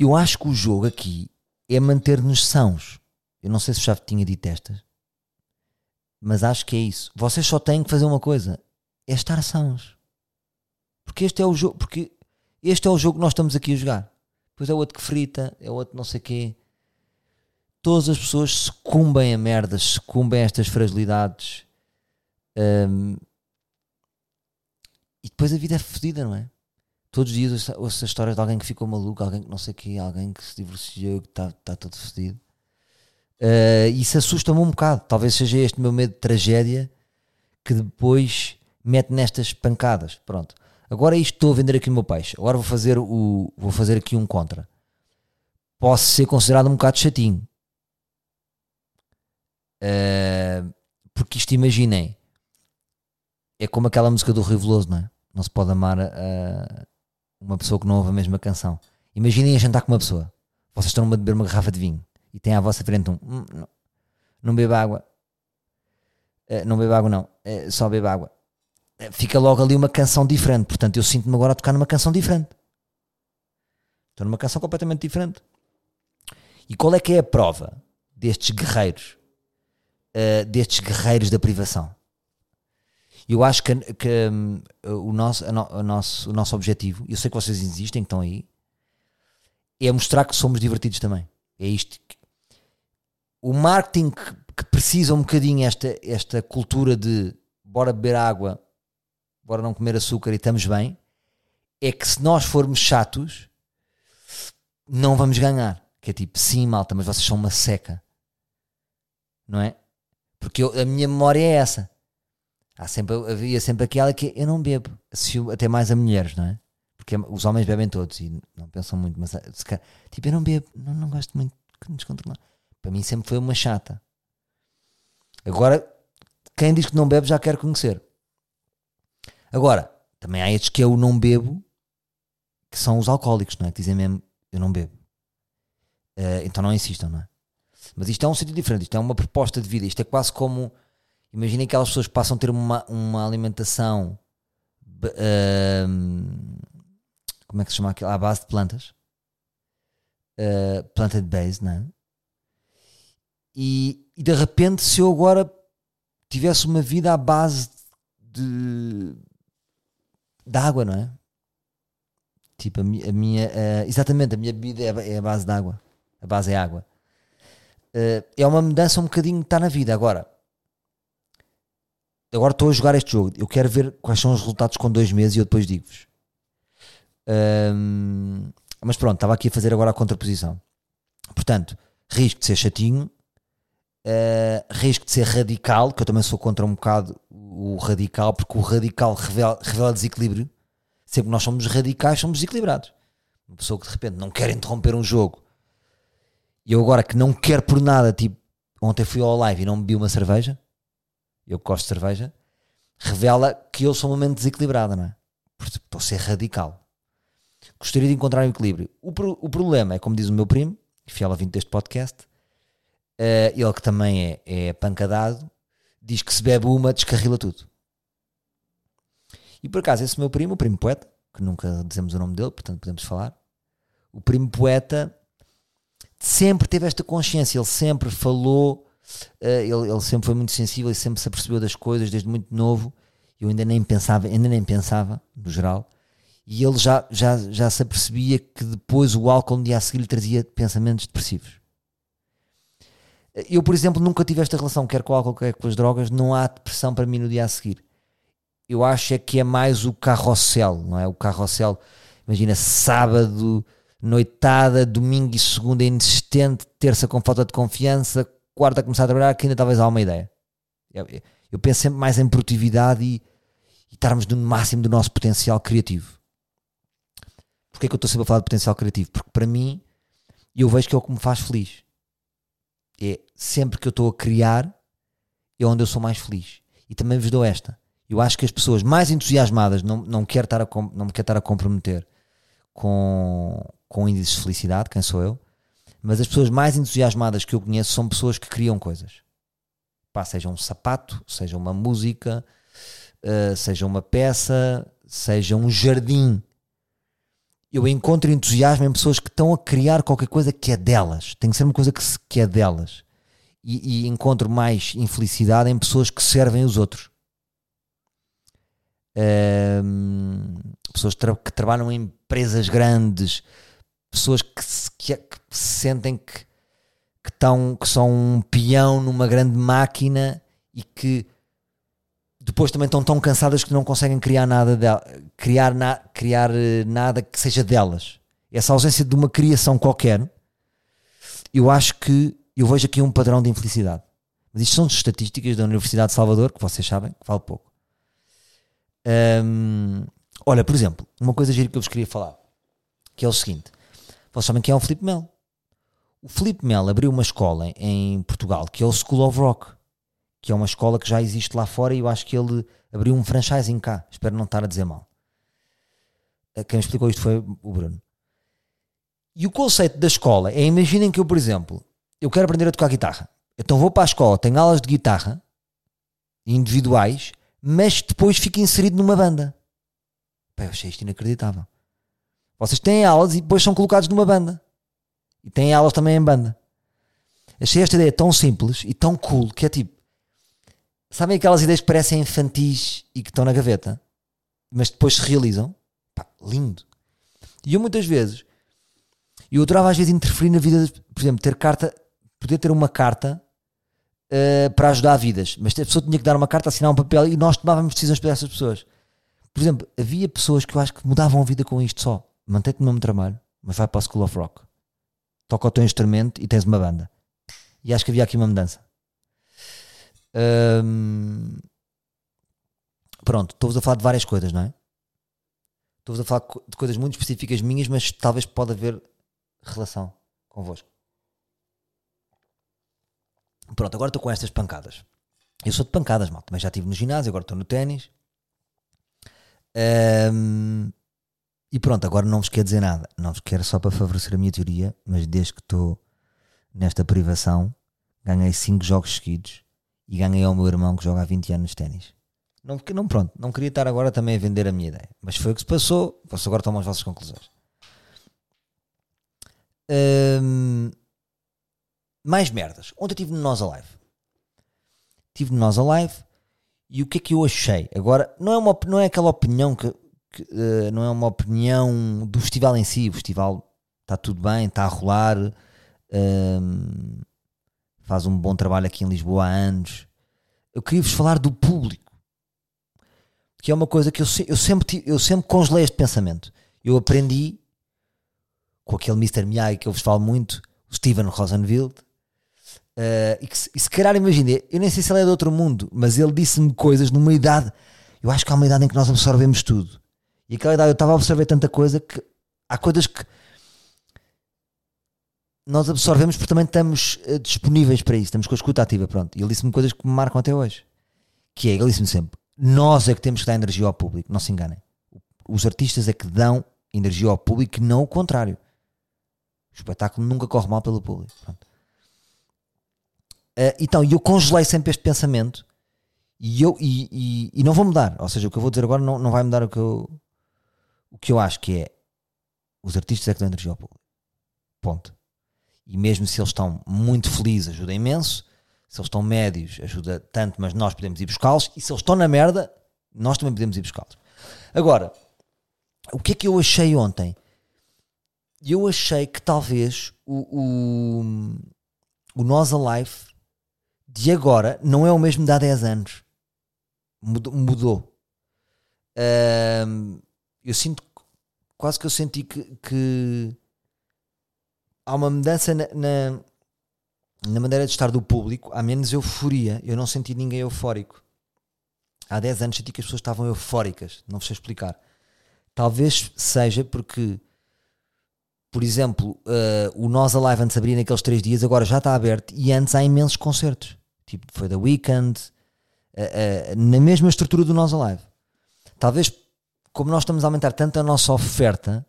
Eu acho que o jogo aqui é manter-nos sãos. Eu não sei se já tinha dito estas, mas acho que é isso. Vocês só têm que fazer uma coisa: é estar sãos. Porque este é o jogo, porque este é o jogo que nós estamos aqui a jogar. Depois é outro que frita, é outro não sei quê. Todas as pessoas sucumbem a merdas, sucumbem a estas fragilidades. Um, e depois a vida é fodida, não é? Todos os dias ouço, a história de alguém que ficou maluco, alguém que não sei o quê, alguém que se divorciou, que está tá todo fodido. Uh, isso assusta-me um bocado. Talvez seja este meu medo de tragédia que depois mete nestas pancadas. Pronto. Agora isto estou a vender aqui o meu peixe. Agora vou fazer, o, vou fazer aqui um contra. Posso ser considerado um bocado chatinho. Uh, porque isto imaginem. É como aquela música do Rio Veloso, não é? Não se pode amar uh, uma pessoa que não ouve a mesma canção. Imaginem a jantar com uma pessoa. Vocês estão a beber uma garrafa de vinho e tem à vossa frente um. Hum, não, não beba água. Uh, não beba água, não. Só beba água. Uh, fica logo ali uma canção diferente. Portanto, eu sinto-me agora a tocar numa canção diferente. Estou numa canção completamente diferente. E qual é que é a prova destes guerreiros? destes guerreiros da privação? Eu acho que, que um, o, nosso, o, nosso, o nosso objetivo, eu sei que vocês existem, que estão aí, é mostrar que somos divertidos também. É isto o marketing que, que, precisa um bocadinho esta, esta cultura de bora beber água, bora não comer açúcar e estamos bem, é que se nós formos chatos, não vamos ganhar. Que é tipo, sim, malta, mas vocês são uma seca. Não é? Porque eu, a minha memória é essa. Há sempre, havia sempre aquela que eu não bebo. Até mais a mulheres, não é? Porque os homens bebem todos e não pensam muito, mas tipo, eu não bebo, não, não gosto muito de descontrolar. Para mim sempre foi uma chata. Agora, quem diz que não bebe já quer conhecer. Agora, também há estes que eu não bebo, que são os alcoólicos, não é? Que dizem mesmo, eu não bebo. Uh, então não insistam, não é? Mas isto é um sentido diferente, isto é uma proposta de vida, isto é quase como. Imaginem aquelas pessoas que passam a ter uma, uma alimentação. Uh, como é que se chama aquilo? À base de plantas. Uh, plant base, não é? E, e, de repente, se eu agora tivesse uma vida à base de, de água, não é? Tipo, a, mi, a minha. Uh, exatamente, a minha bebida é, é a base de água. A base é água. Uh, é uma mudança um bocadinho que está na vida. Agora, agora estou a jogar este jogo. Eu quero ver quais são os resultados com dois meses e eu depois digo-vos. Um, mas pronto, estava aqui a fazer agora a contraposição. Portanto, risco de ser chatinho, Uh, risco de ser radical, que eu também sou contra um bocado o radical, porque o radical revela, revela desequilíbrio. Sempre que nós somos radicais, somos desequilibrados. Uma pessoa que de repente não quer interromper um jogo e eu agora que não quero por nada, tipo, ontem fui ao live e não bebi uma cerveja, eu que gosto de cerveja, revela que eu sou um momento desequilibrado, não é? Porque estou a ser radical. Gostaria de encontrar um equilíbrio. O, pro, o problema é, como diz o meu primo, fiel a 20 deste podcast, Uh, ele que também é, é pancadado, diz que se bebe uma, descarrila tudo. E por acaso, esse meu primo, o primo poeta, que nunca dizemos o nome dele, portanto podemos falar, o primo poeta sempre teve esta consciência, ele sempre falou, uh, ele, ele, sempre foi muito sensível e sempre se apercebeu das coisas desde muito novo. Eu ainda nem pensava, ainda nem pensava, no geral, e ele já, já, já se apercebia que depois o álcool no dia a seguir lhe trazia pensamentos depressivos. Eu, por exemplo, nunca tive esta relação, quer com álcool, quer com as drogas, não há depressão para mim no dia a seguir. Eu acho é que é mais o carrossel, não é? O carrossel, imagina, sábado, noitada, domingo e segunda insistente, terça com falta de confiança, quarta a começar a trabalhar, que ainda talvez há uma ideia. Eu, eu penso sempre mais em produtividade e, e estarmos no máximo do nosso potencial criativo. Porquê que eu estou sempre a falar de potencial criativo? Porque para mim, eu vejo que é o que me faz feliz é sempre que eu estou a criar é onde eu sou mais feliz. E também vos dou esta. Eu acho que as pessoas mais entusiasmadas não, não, quero estar a, não me quero estar a comprometer com, com índices de felicidade, quem sou eu, Mas as pessoas mais entusiasmadas que eu conheço são pessoas que criam coisas. Pá, seja um sapato, seja uma música, uh, seja uma peça, seja um jardim. Eu encontro entusiasmo em pessoas que estão a criar qualquer coisa que é delas. Tem que ser uma coisa que, que é delas. E, e encontro mais infelicidade em pessoas que servem os outros. Um, pessoas tra que trabalham em empresas grandes, pessoas que se, que, que sentem que, que, tão, que são um peão numa grande máquina e que depois também estão tão cansadas que não conseguem criar nada de, criar, na, criar eh, nada que seja delas. Essa ausência de uma criação qualquer, eu acho que eu vejo aqui um padrão de infelicidade. Mas isto são estatísticas da Universidade de Salvador, que vocês sabem, que vale pouco. Olha, por exemplo, uma coisa gira que eu vos queria falar, que é o seguinte: vocês sabem quem é o Felipe Melo? O Felipe Melo abriu uma escola em Portugal que é o School of Rock, que é uma escola que já existe lá fora e eu acho que ele abriu um franchising cá. Espero não estar a dizer mal. Eh, quem me explicou isto foi o Bruno. E o conceito da escola é: imaginem que eu, por exemplo, eu quero aprender a tocar guitarra. Então vou para a escola, tenho aulas de guitarra individuais, mas depois fico inserido numa banda. Pá, eu achei isto inacreditável. Vocês têm aulas e depois são colocados numa banda. E têm aulas também em banda. Achei esta ideia tão simples e tão cool que é tipo. Sabem aquelas ideias que parecem infantis e que estão na gaveta, mas depois se realizam? Pá, lindo. E eu muitas vezes, eu adorava às vezes interferir na vida, por exemplo, ter carta, poder ter uma carta uh, para ajudar vidas, mas a pessoa tinha que dar uma carta, assinar um papel e nós tomávamos decisões para essas pessoas. Por exemplo, havia pessoas que eu acho que mudavam a vida com isto só mantém-te no mesmo trabalho, mas vai para a School of Rock. Toca o teu instrumento e tens uma banda. E acho que havia aqui uma mudança. Pronto, estou-vos a falar de várias coisas, não é? Estou-vos a falar de coisas muito específicas minhas, mas talvez pode haver relação convosco. Pronto, agora estou com estas pancadas. Eu sou de pancadas, mal. Também já estive no ginásio, agora estou no ténis. Um, e pronto, agora não vos quer dizer nada. Não vos quero só para favorecer a minha teoria, mas desde que estou nesta privação, ganhei 5 jogos seguidos e ganhei ao meu irmão que joga há 20 anos ténis. Não, não, pronto, não queria estar agora também a vender a minha ideia, mas foi o que se passou. Vocês agora tomam as vossas conclusões. Hum, mais merdas. Ontem estive no Nós Alive. Estive no Nós Alive e o que é que eu achei? Agora, não é, uma, não é aquela opinião que que uh, não é uma opinião do festival em si. O festival está tudo bem, está a rolar, um, faz um bom trabalho aqui em Lisboa há anos. Eu queria-vos falar do público, que é uma coisa que eu, eu, sempre, eu sempre congelei este pensamento. Eu aprendi com aquele Mr. Miyagi que eu vos falo muito, o Steven Rosenfield. Uh, e, que, e se calhar imagine, eu nem sei se ele é de outro mundo, mas ele disse-me coisas numa idade. Eu acho que há uma idade em que nós absorvemos tudo. E aquela idade eu estava a observar tanta coisa que há coisas que nós absorvemos porque também estamos uh, disponíveis para isso, estamos com a escuta ativa, pronto. E ele disse-me coisas que me marcam até hoje. Que é, ele disse-me sempre, nós é que temos que dar energia ao público, não se enganem. Os artistas é que dão energia ao público, não o contrário. O espetáculo nunca corre mal pelo público. Pronto. Uh, então, eu congelei sempre este pensamento e, eu, e, e, e, não vou mudar. Ou seja, o que eu vou dizer agora não, não vai mudar o que eu, o que eu acho que é os artistas é que dão energia ao público. Ponto. E mesmo se eles estão muito felizes, ajuda imenso. Se eles estão médios, ajuda tanto, mas nós podemos ir buscá-los. E se eles estão na merda, nós também podemos ir buscá-los. Agora, o que é que eu achei ontem? Eu achei que talvez o, o, o Nós Alive de agora não é o mesmo de há 10 anos. Mudou. mudou. Eu sinto quase que eu senti que, que há uma mudança na, na, na, maneira de estar do público, há menos euforia. Eu não senti ninguém eufórico. Há 10 anos senti que as pessoas estavam eufóricas, não sei explicar. Talvez seja porque, por exemplo, uh, o Nós Alive antes abria naqueles 3 dias, agora já está aberto e antes há imensos concertos. Tipo, foi da Weekend, uh, uh, na mesma estrutura do Nós Alive. Talvez como nós estamos a aumentar tanto a nossa oferta,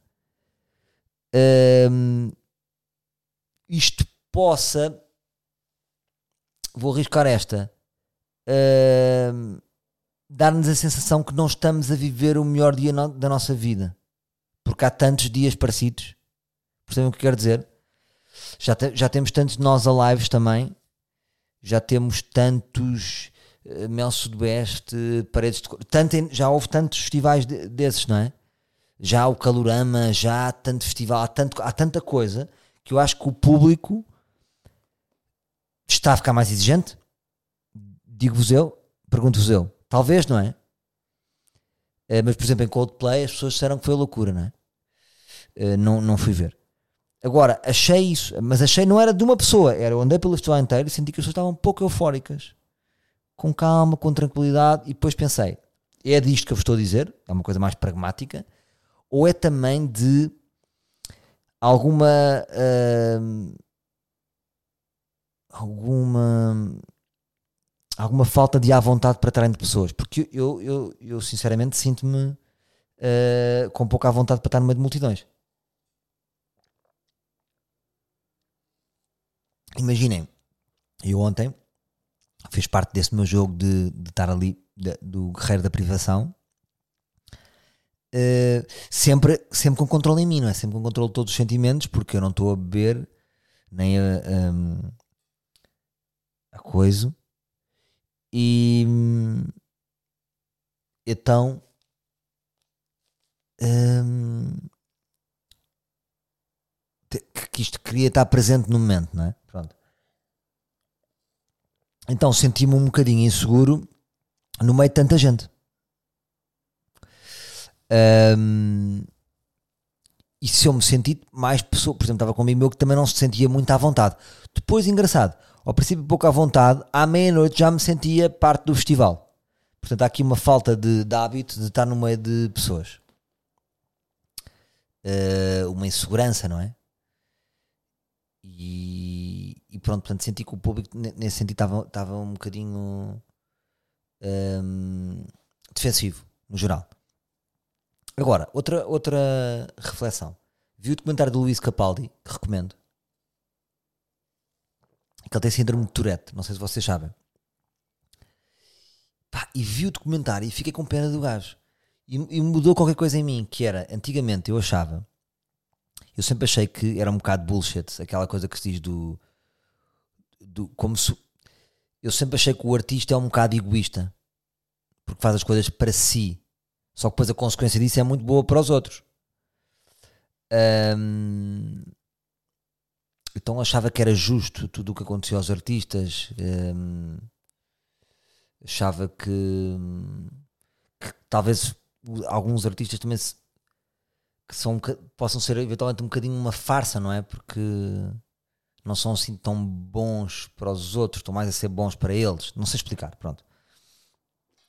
isto possa, vou arriscar esta, uh, dar-nos a sensação que não estamos a viver o melhor dia no, da nossa vida. Porque há tantos dias parecidos. Percebem o que quero dizer? Já, te, já temos tantos nós lives também. Já temos tantos uh, Mel Sudoeste, Paredes de tanto, Já houve tantos festivais de, desses, não é? Já o Calorama, já há tanto festival, há, tanto, há tanta coisa que eu acho que o público está a ficar mais exigente. Digo-vos eu, pergunto-vos eu. Talvez, não é? Uh, mas, por exemplo, em Coldplay as pessoas disseram que foi loucura, não é? Uh, não, não fui ver. Agora, achei isso, mas achei não era de uma pessoa, era eu andei pelo festival inteiro e senti que as pessoas estavam um pouco eufóricas, com calma, com tranquilidade, e depois pensei: é disto que eu vos estou a dizer, é uma coisa mais pragmática, ou é também de alguma. Uh, alguma alguma falta de à vontade para estar entre pessoas, porque eu, eu, eu sinceramente sinto-me uh, com pouca à vontade para estar no meio de multidões. Imaginem, eu ontem fiz parte desse meu jogo de, de estar ali, de, do guerreiro da privação, uh, sempre, sempre com controle em mim, não é? Sempre com controle de todos os sentimentos, porque eu não estou a beber nem a, a, a coisa e então hum, que isto queria estar presente no momento, não é? Pronto. Então senti-me um bocadinho inseguro no meio de tanta gente. Um, e se eu me senti mais pessoa, por exemplo, estava comigo meu que também não se sentia muito à vontade. Depois, engraçado, ao princípio pouco à vontade, à meia-noite já me sentia parte do festival. Portanto, há aqui uma falta de, de hábito de estar no meio de pessoas. Uh, uma insegurança, não é? E, e, pronto, portanto, senti que o público nesse sentido estava, estava um bocadinho um, defensivo, no geral. Agora, outra, outra reflexão. Vi o documentário do Luís Capaldi, que recomendo que ele tem síndrome de Tourette, não sei se vocês sabem. Pá, e vi o documentário e fiquei com pena do gajo. E, e, mudou qualquer coisa em mim, que era, antigamente eu achava, eu sempre achei que era um bocado bullshit, aquela coisa que se diz do, do como se, eu sempre achei que o artista é um bocado egoísta, porque faz as coisas para si, só que depois a consequência disso é muito boa para os outros. Um, então achava que era justo tudo o que acontecia aos artistas. Um, achava que, que, talvez alguns artistas também se, que são, possam ser eventualmente um bocadinho uma farsa, não é? Porque não são assim tão bons para os outros, estão mais a ser bons para eles. Não sei explicar, pronto.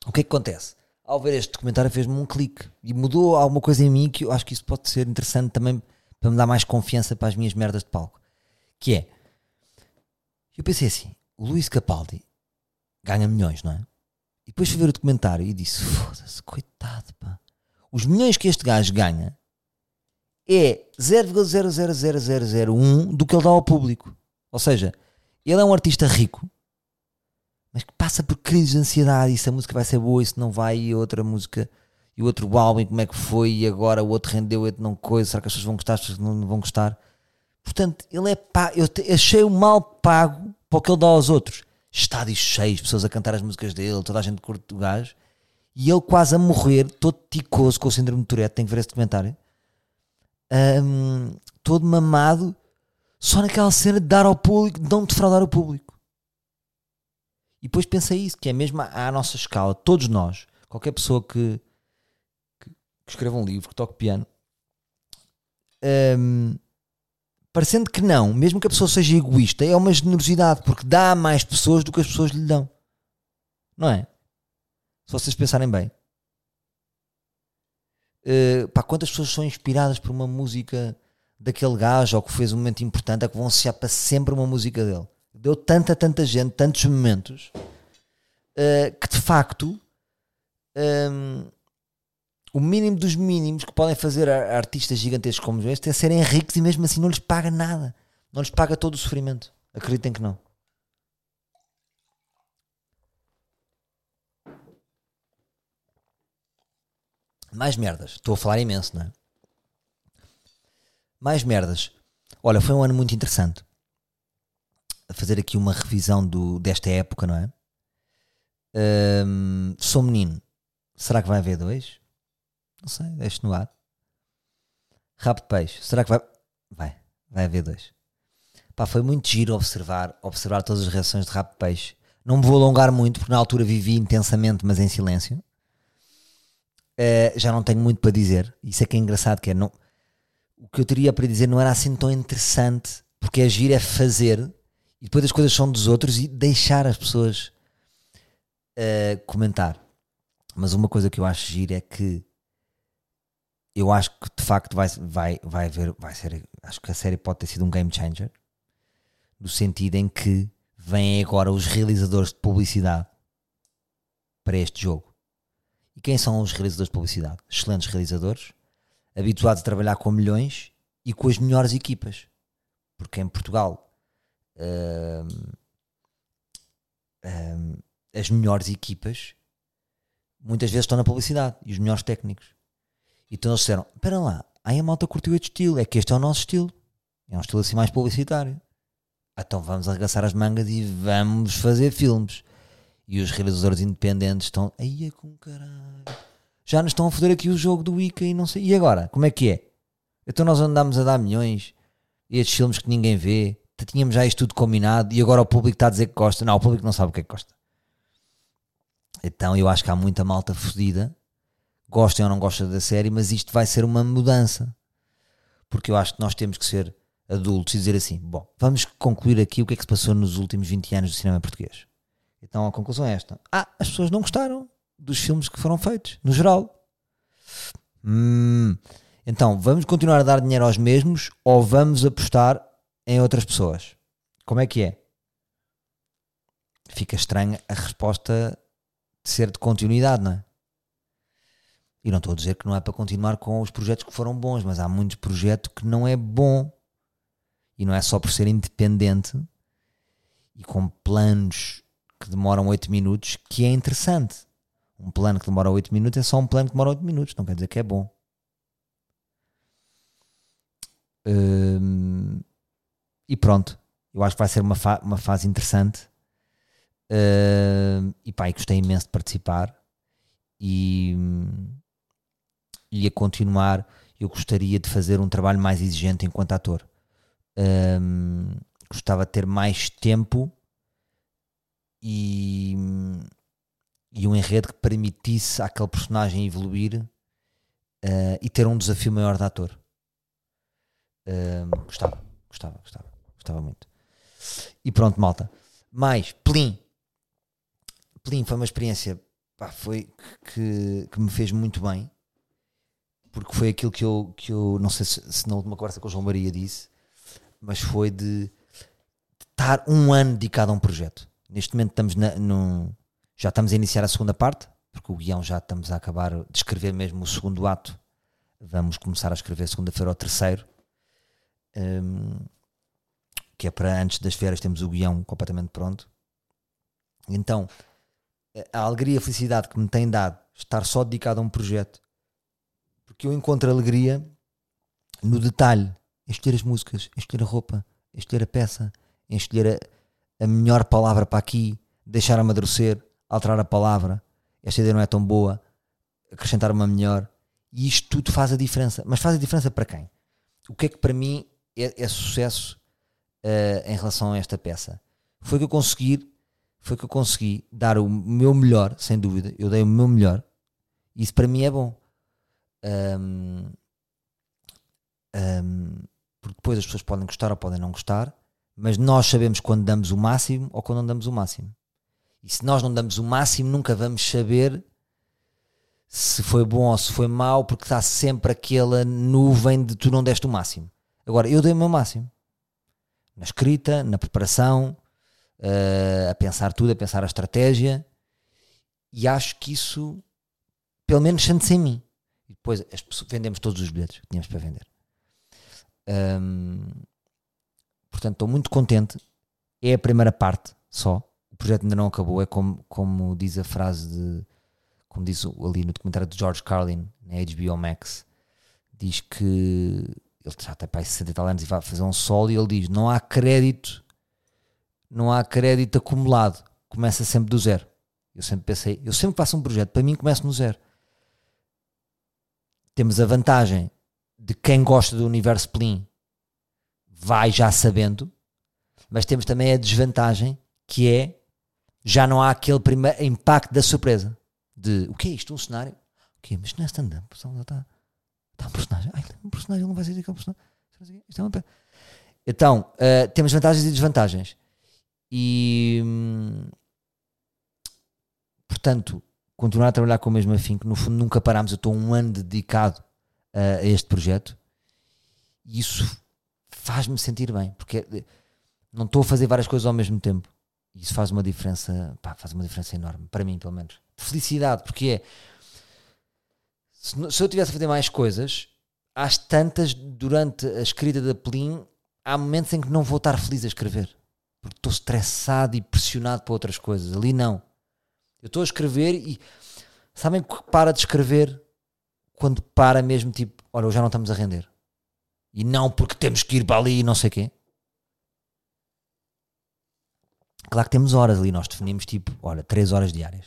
O que é que acontece? Ao ver este documentário fez-me um clique e mudou alguma coisa em mim que eu acho que isso pode ser interessante também para me dar mais confiança para as minhas merdas de palco. Que é, eu pensei assim, o Luís Capaldi ganha milhões, não é? E depois fui ver o documentário e disse, foda-se, coitado, pá. Os milhões que este gajo ganha é 0,00001 do que ele dá ao público. Ou seja, ele é um artista rico, mas que passa por crises de ansiedade. E se a música vai ser boa, se não vai, e outra música, e o outro álbum, como é que foi, e agora o outro rendeu, e outro não coisa. Será que as pessoas vão gostar, as pessoas não vão gostar? Portanto, ele é pago. Eu achei o mal pago para o que ele dá aos outros. Estádios cheios, pessoas a cantar as músicas dele, toda a gente curte o gajo. E ele quase a morrer, todo ticoso com o síndrome de Tourette. Tem que ver esse documentário. Um, todo mamado, só naquela cena de dar ao público, de não defraudar o público. E depois pensei isso, que é mesmo à nossa escala, todos nós, qualquer pessoa que, que, que escreva um livro, que toque piano, um, parecendo que não, mesmo que a pessoa seja egoísta, é uma generosidade, porque dá a mais pessoas do que as pessoas lhe dão. Não é? Se vocês pensarem bem. Uh, quantas pessoas são inspiradas por uma música daquele gajo ou que fez um momento importante é que vão associar para sempre uma música dele. Deu tanta, tanta gente, tantos momentos uh, que de facto um, o mínimo dos mínimos que podem fazer artistas gigantescos como este é serem ricos e mesmo assim não lhes paga nada. Não lhes paga todo o sofrimento. Acreditem que não. Mais merdas. Estou a falar imenso, não é? Mais merdas. Olha, foi um ano muito interessante. A fazer aqui uma revisão do, desta época, não é? Hum, sou menino. Será que vai haver dois? Não sei, deixe no ar. Rabo de peixe. Será que vai. Vai, vai haver dois. Pá, foi muito giro observar, observar todas as reações de rabo de peixe. Não me vou alongar muito, porque na altura vivi intensamente, mas em silêncio. Uh, já não tenho muito para dizer. Isso é que é engraçado, que é não, o que eu teria para dizer não era assim tão interessante, porque agir é fazer e depois as coisas são dos outros e deixar as pessoas uh, comentar. Mas uma coisa que eu acho giro é que eu acho que de facto vai, vai, vai haver, vai ser, acho que a série pode ter sido um game changer, no sentido em que vêm agora os realizadores de publicidade para este jogo. E quem são os realizadores de publicidade? Excelentes realizadores, habituados a trabalhar com milhões e com as melhores equipas. Porque em Portugal as melhores equipas muitas vezes estão na publicidade e os melhores técnicos. Então eles disseram: Espera lá, aí a malta curtiu este estilo, é que este é o nosso estilo. É um estilo assim mais publicitário. Então vamos arregaçar as mangas e vamos fazer filmes. E os realizadores independentes estão. Aí é com caralho já nos estão a foder aqui o jogo do Ica e não sei. E agora? Como é que é? Então nós andámos a dar milhões e estes filmes que ninguém vê, tínhamos já isto tudo combinado e agora o público está a dizer que gosta. Não, o público não sabe o que é que gosta. Então eu acho que há muita malta fodida, gostem ou não gostem da série, mas isto vai ser uma mudança. Porque eu acho que nós temos que ser adultos e dizer assim: bom, vamos concluir aqui o que é que se passou nos últimos 20 anos do cinema português. Então a conclusão é esta: ah, as pessoas não gostaram dos filmes que foram feitos, no geral. Hum, então, vamos continuar a dar dinheiro aos mesmos ou vamos apostar em outras pessoas? Como é que é? Fica estranha a resposta de ser de continuidade, não é? E não estou a dizer que não é para continuar com os projetos que foram bons, mas há muitos projetos que não é bom. E não é só por ser independente e com planos que demoram 8 minutos que é interessante. Um plano que demora 8 minutos é só um plano que demora 8 minutos, não quer dizer que é bom. Hum, e pronto, eu acho que vai ser uma, fa uma fase interessante. Hum, e pá, gostei imenso de participar. E, e a continuar, eu gostaria de fazer um trabalho mais exigente enquanto ator. Gostava de ter mais tempo e e um enredo que permitisse àquele personagem evoluir uh, e ter um desafio maior de ator. Uh, gostava, gostava, gostava, gostava muito. E pronto, malta. Mais, Plim. Plim foi uma experiência pá, foi que, que me fez muito bem porque foi aquilo que eu, que eu não sei se, se na última conversa com o João Maria disse, mas foi de, de estar um ano dedicado a um projeto. Neste momento estamos na, num, já estamos a iniciar a segunda parte, porque o guião já estamos a acabar de escrever mesmo o segundo ato. Vamos começar a escrever segunda-feira o terceiro. Um, que é para antes das férias temos o guião completamente pronto. Então, a alegria e a felicidade que me tem dado estar só dedicado a um projeto, porque eu encontro alegria no detalhe, em escolher as músicas, em escolher a roupa, em escolher a peça, em escolher a, a melhor palavra para aqui, deixar amadurecer, alterar a palavra, esta ideia não é tão boa, acrescentar uma melhor, e isto tudo faz a diferença. Mas faz a diferença para quem? O que é que para mim é, é sucesso uh, em relação a esta peça? Foi que eu consegui, foi que eu consegui dar o meu melhor, sem dúvida. Eu dei o meu melhor. E isso para mim é bom. Um, um, porque depois as pessoas podem gostar ou podem não gostar, mas nós sabemos quando damos o máximo ou quando não damos o máximo. E se nós não damos o máximo, nunca vamos saber se foi bom ou se foi mau, porque está sempre aquela nuvem de tu não deste o máximo. Agora, eu dei o meu máximo. Na escrita, na preparação, uh, a pensar tudo, a pensar a estratégia. E acho que isso, pelo menos, sente-se em mim. E depois pessoas, vendemos todos os bilhetes que tínhamos para vender. Um, portanto, estou muito contente. É a primeira parte só. O projeto ainda não acabou. É como, como diz a frase de. Como diz ali no documentário de George Carlin, na HBO Max. Diz que ele já tem para 60 e tal anos e vai fazer um solo. E ele diz: Não há crédito, não há crédito acumulado. Começa sempre do zero. Eu sempre pensei, eu sempre faço um projeto, para mim começo no zero. Temos a vantagem de quem gosta do universo Plin vai já sabendo, mas temos também a desvantagem que é já não há aquele primeiro impacto da surpresa de o que é isto? Um cenário? O que Mas não é stand-up, está, está um personagem. Ai, personagem, não vai ser aquele personagem. Isto é uma... Então, uh, temos vantagens e desvantagens. E hum, portanto, continuar a trabalhar com o mesmo afinco. No fundo, nunca parámos. Eu estou um ano dedicado uh, a este projeto e isso faz-me sentir bem, porque não estou a fazer várias coisas ao mesmo tempo. Isso faz uma diferença, pá, faz uma diferença enorme, para mim, pelo menos. De felicidade, porque é. Se, se eu tivesse a fazer mais coisas, às tantas, durante a escrita da Plin, há momentos em que não vou estar feliz a escrever. Porque estou estressado e pressionado para outras coisas. Ali não. Eu estou a escrever e sabem que para de escrever quando para mesmo tipo, olha, já não estamos a render. E não porque temos que ir para ali e não sei o quê. Claro que temos horas ali, nós definimos tipo, olha, 3 horas diárias.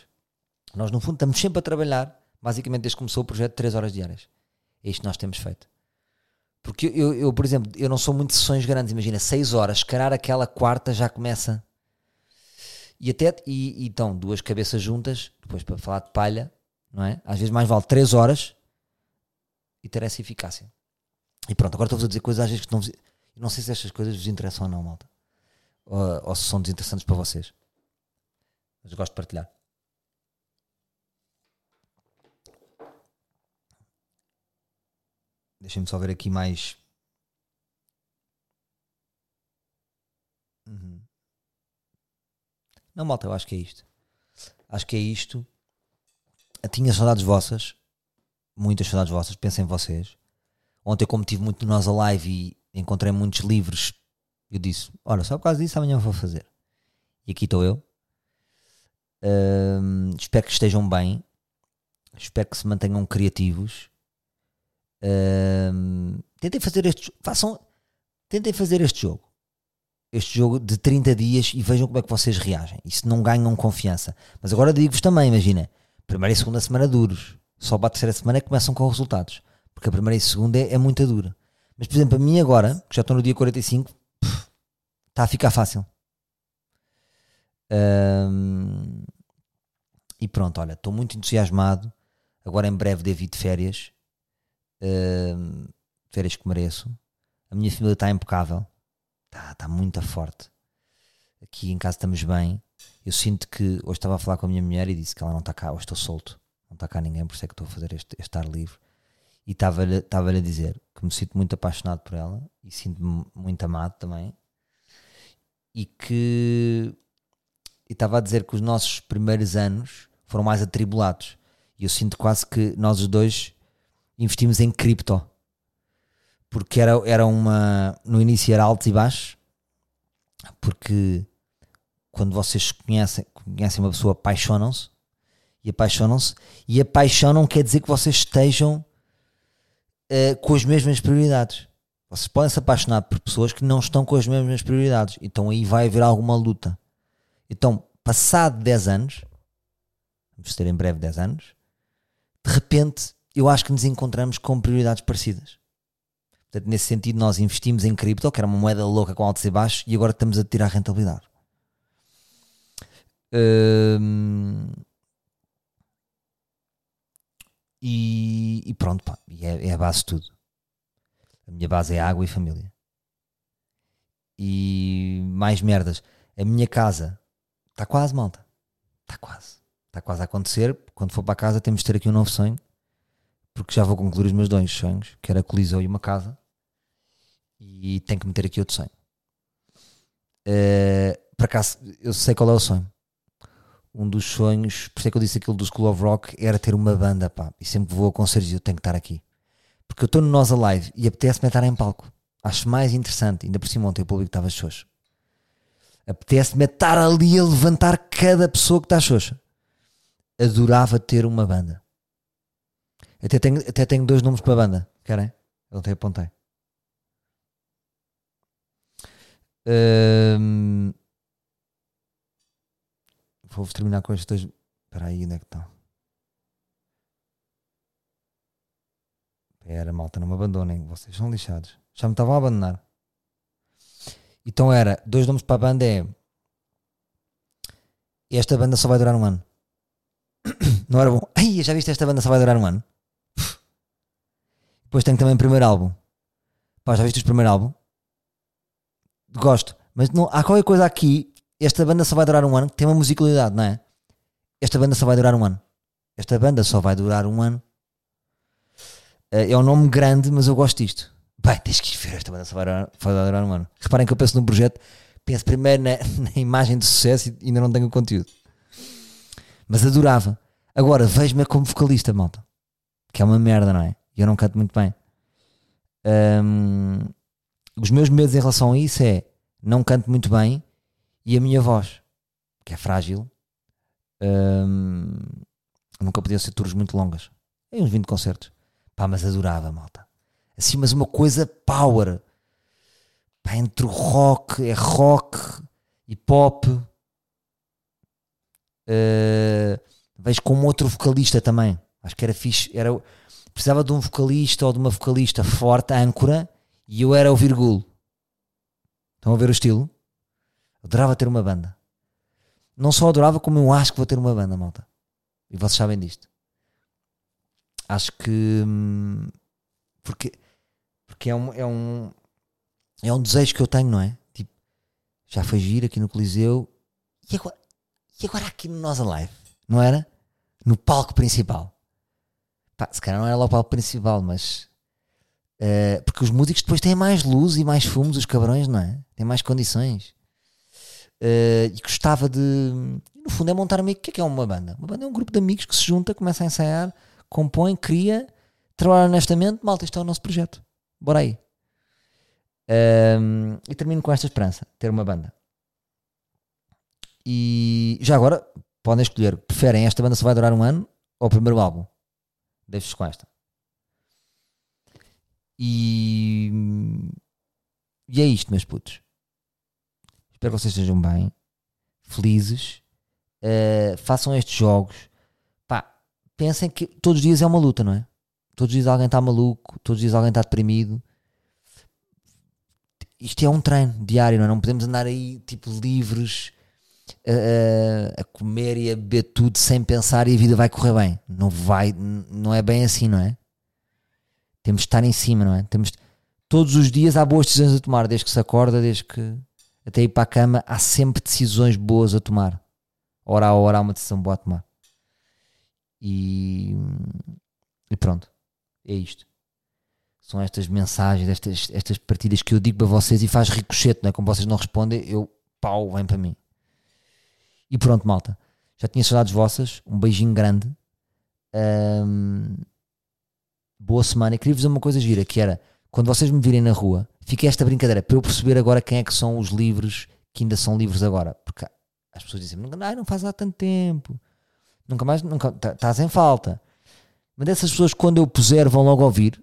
Nós no fundo estamos sempre a trabalhar, basicamente desde que começou o projeto, 3 horas diárias. É isto que nós temos feito. Porque eu, eu, por exemplo, eu não sou muito de sessões grandes, imagina, 6 horas, carar aquela quarta já começa e até, e, e então, duas cabeças juntas, depois para falar de palha, não é? Às vezes mais vale 3 horas e ter essa eficácia. E pronto, agora estou a dizer coisas às vezes que não, não sei se estas coisas vos interessam ou não, malta. Ou, ou se são desinteressantes para vocês. Mas gosto de partilhar. Deixem-me só ver aqui mais. Uhum. Não, malta, eu acho que é isto. Acho que é isto. Eu tinha saudades vossas. Muitas saudades vossas. Pensem em vocês. Ontem, como tive muito Nós Live e encontrei muitos livros, eu disse: Olha, só por causa disso amanhã vou fazer. E aqui estou eu. Espero que estejam bem. Espero que se mantenham criativos. Um, tentem fazer este façam tentem fazer este jogo este jogo de 30 dias e vejam como é que vocês reagem. E se não ganham confiança. Mas agora digo-vos também, imagina, primeira e segunda semana duros. Só para a terceira semana é começam com resultados. Porque a primeira e segunda é, é muito dura. Mas, por exemplo, a mim agora, que já estou no dia 45, está a ficar fácil. Um, e pronto, olha, estou muito entusiasmado. Agora em breve devo ir de férias. Um, férias que mereço. A minha família está impecável está tá muito forte. Aqui em casa estamos bem. Eu sinto que hoje estava a falar com a minha mulher e disse que ela não está cá, hoje estou solto, não está cá ninguém, por isso é que estou a fazer este, este ar livre. E estava-lhe estava a dizer que me sinto muito apaixonado por ela e sinto-me muito amado também. E que. Estava a dizer que os nossos primeiros anos foram mais atribulados. E eu sinto quase que nós os dois investimos em cripto porque era, era uma. No início era altos e baixos, porque quando vocês conhecem, conhecem uma pessoa, apaixonam-se e apaixonam-se, e a paixão não quer dizer que vocês estejam uh, com as mesmas prioridades. Vocês podem se apaixonar por pessoas que não estão com as mesmas prioridades, então aí vai haver alguma luta. Então, passado 10 anos, vamos ter em breve 10 anos, de repente eu acho que nos encontramos com prioridades parecidas. Portanto, nesse sentido, nós investimos em cripto, que era uma moeda louca com altos e baixos, e agora estamos a tirar rentabilidade. Hum, e, e, pronto, pá, é, é, a base de tudo. A minha base é água e família. E mais merdas. A minha casa está quase, malta. Está quase. Está quase a acontecer. Quando for para casa, temos de ter aqui um novo sonho. Porque já vou concluir os meus dois sonhos, que era a Coliseu e uma casa e tenho que meter aqui outro sonho. Uh, por acaso, eu sei qual é o sonho. Um dos sonhos, por isso é que eu disse aquilo do School of Rock, era ter uma banda, pá. E sempre vou a concertos eu tenho que estar aqui. Porque eu estou no Nós Alive e apetece-me estar em palco. Acho mais interessante. Ainda por cima ontem o público estava xoxo. Apetece-me estar ali a levantar cada pessoa que está xoxa. Adorava ter uma banda. Até tenho, até tenho dois nomes para a banda. Querem? Até apontei. Hum, vou terminar com estes dois. Espera aí, onde é que estão? Espera, malta, não me abandonem. Vocês são lixados. Já me estavam a abandonar. Então era, dois nomes para a banda é esta banda só vai durar um ano. Não era bom. Ai, já viste esta banda só vai durar um ano? Depois tem também o primeiro álbum. Pá, já viste o primeiro álbum? Gosto. Mas não, há qualquer coisa aqui. Esta banda só vai durar um ano. Tem uma musicalidade, não é? Esta banda só vai durar um ano. Esta banda só vai durar um ano. Eh, é um nome grande, mas eu gosto disto. Bem, tens que ver esta banda só vai durar, vai durar um ano. Reparem que eu penso num projeto, penso primeiro na, na imagem de sucesso e ainda não tenho o conteúdo. Mas adorava. Agora, vejo-me como vocalista, malta. Que é uma merda, não é? Eu não canto muito bem. Um, os meus medos em relação a isso é não canto muito bem e a minha voz, que é frágil, um, nunca podia ser tours muito longas. Em uns 20 concertos. Pá, mas adorava, malta. Assim, mas uma coisa power. Pá, entre o rock, é rock e pop. Uh, vejo como outro vocalista também. Acho que era fixe. Era, precisava de um vocalista ou de uma vocalista forte, âncora, e eu era o virgulo. Estão a ver o estilo? Adorava ter uma banda. Não só adorava, como eu acho que vou ter uma banda, malta. E vocês sabem disto. Acho que. Hum, porque, porque é, um, é, um, é um desejo que eu tenho, não é? Tipo, já foi giro aqui no Coliseu. E agora, e agora aqui no Nós Alive? Não era? No palco principal. Pá, se calhar não era lá o palco principal, mas. Uh, porque os músicos depois têm mais luz e mais fumos, os cabrões, não é? Têm mais condições. Uh, e gostava de. No fundo, é montar amigo. O que é, que é uma banda? Uma banda é um grupo de amigos que se junta, começa a ensaiar, compõe, cria, trabalha honestamente. Malta, isto é o nosso projeto. Bora aí. Um, e termino com esta esperança: ter uma banda. E já agora, podem escolher: preferem esta banda se vai durar um ano ou o primeiro álbum? Deixo-vos com esta. E, e é isto, meus putos. Espero que vocês estejam bem, felizes. Uh, façam estes jogos. Pá, pensem que todos os dias é uma luta, não é? Todos os dias alguém está maluco, todos os dias alguém está deprimido. Isto é um treino diário, não é? Não podemos andar aí tipo livres a, a, comer e a beber tudo sem pensar e a vida vai correr bem. Não vai, não é bem assim, não é? Temos de estar em cima, não é? Temos todos os dias há boas decisões a tomar, desde que se acorda, desde que até ir para a cama, há sempre decisões boas a tomar. Hora a hora há uma decisão boa a tomar. E, e pronto, é isto. São estas mensagens, estas, estas partidas que eu digo para vocês e faz ricochete, não é? Como vocês não respondem, eu pau, vem para mim. E pronto, malta. Já tinha saudades vossas. Um beijinho grande. Um, boa semana. E queria vos dizer uma coisa gira, que era, quando vocês me virem na rua, fica esta brincadeira, para eu perceber agora quem é que são os livros que ainda são livres agora. Porque as pessoas dizem, ah, não faz há tanto tempo. Nunca mais, nunca, tá, estás em falta. Mas dessas pessoas, quando eu puser, vão logo ouvir.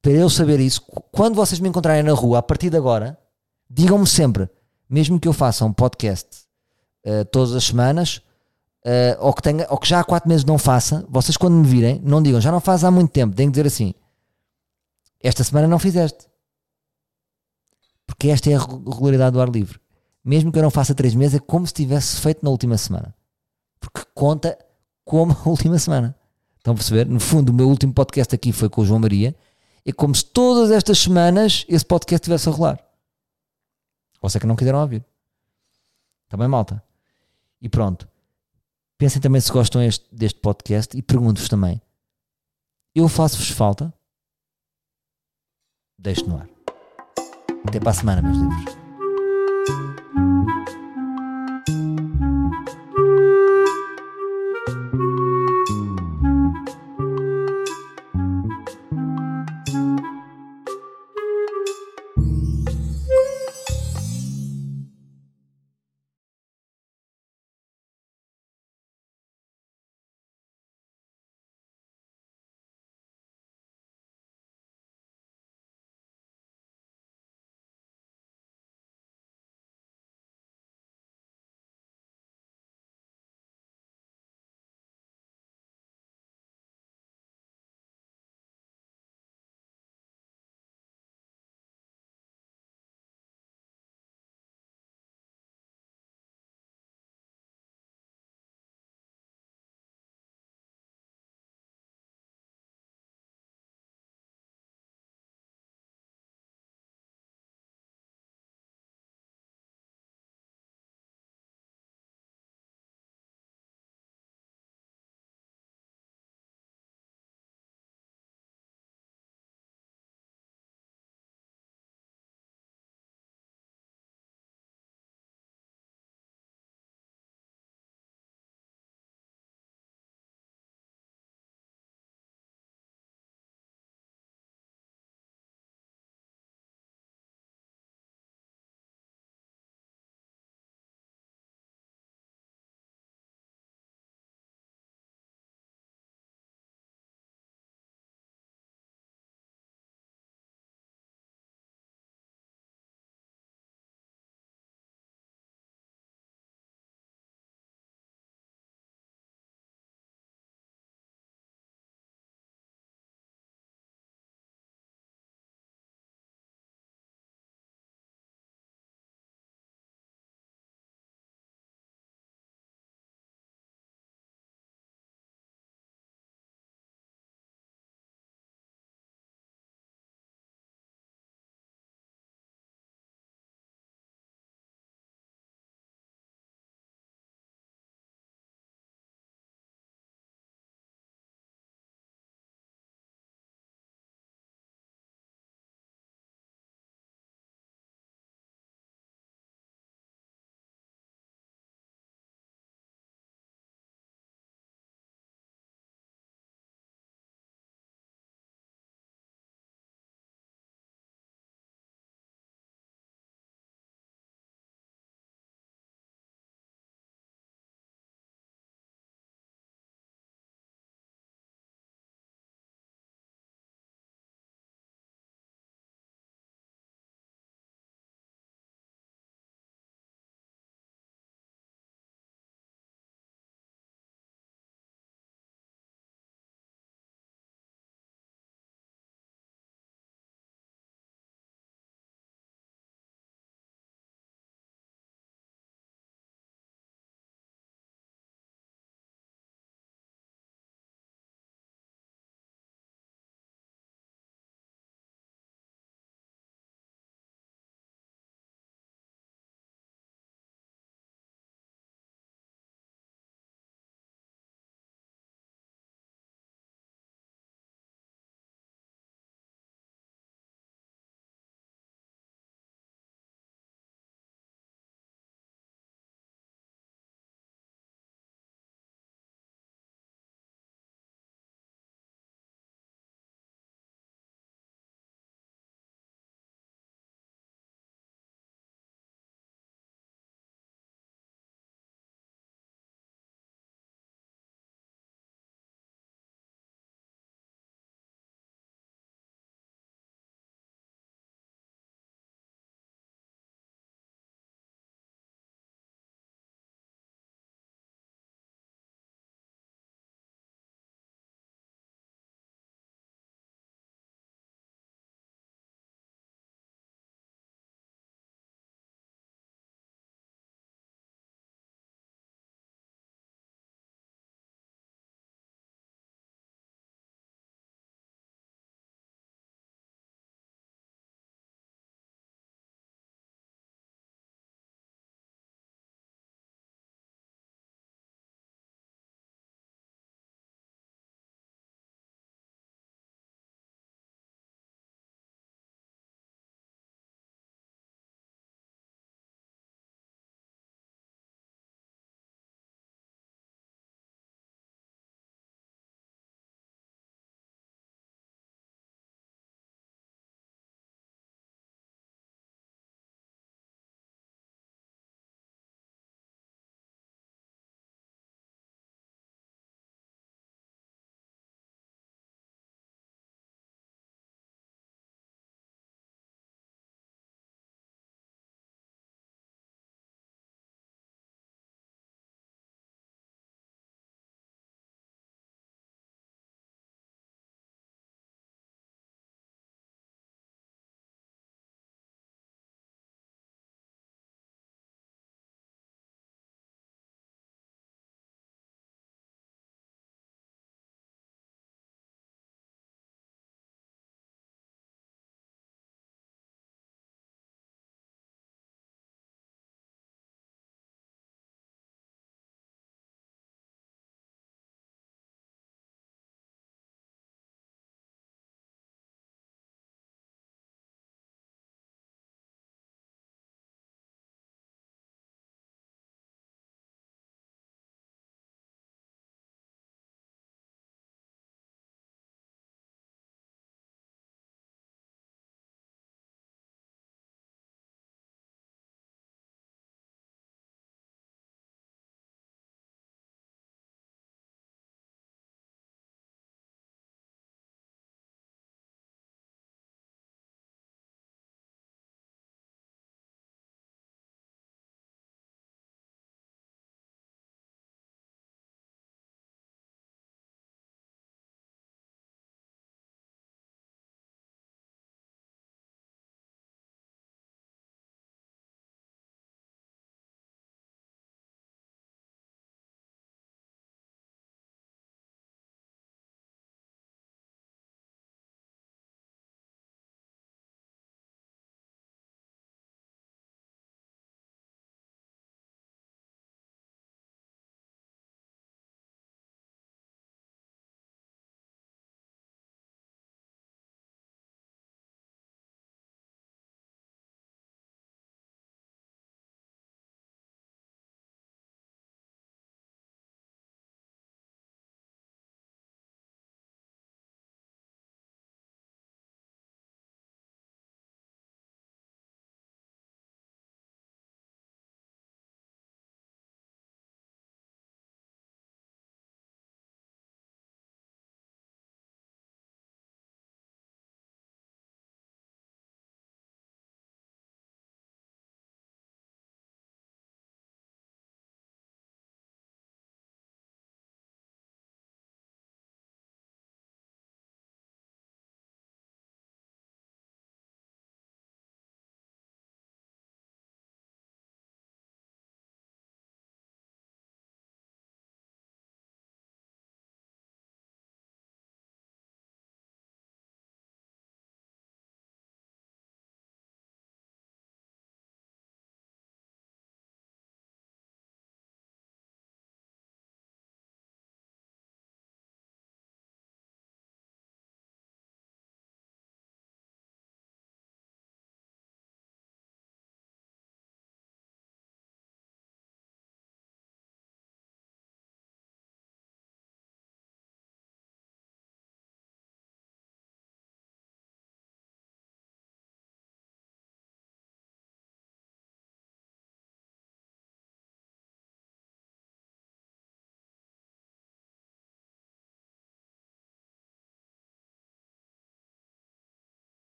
Para eu saber isso, quando vocês me encontrarem na rua, a partir de agora, digam-me sempre mesmo que eu faça um podcast uh, todas as semanas, uh, ou, que tenha, ou que já há quatro meses não faça, vocês quando me virem, não digam, já não faz há muito tempo, têm que dizer assim, esta semana não fizeste. Porque esta é a regularidade do ar livre. Mesmo que eu não faça três meses, é como se tivesse feito na última semana. Porque conta como a última semana. Estão a perceber? No fundo, o meu último podcast aqui foi com o João Maria. É como se todas estas semanas esse podcast estivesse a rolar. Ou seja, que não quiseram ouvir. Também malta. E pronto. Pensem também se gostam este, deste podcast e pergunto-vos também. Eu faço-vos falta? Deixo no ar. Até para a semana, meus livros.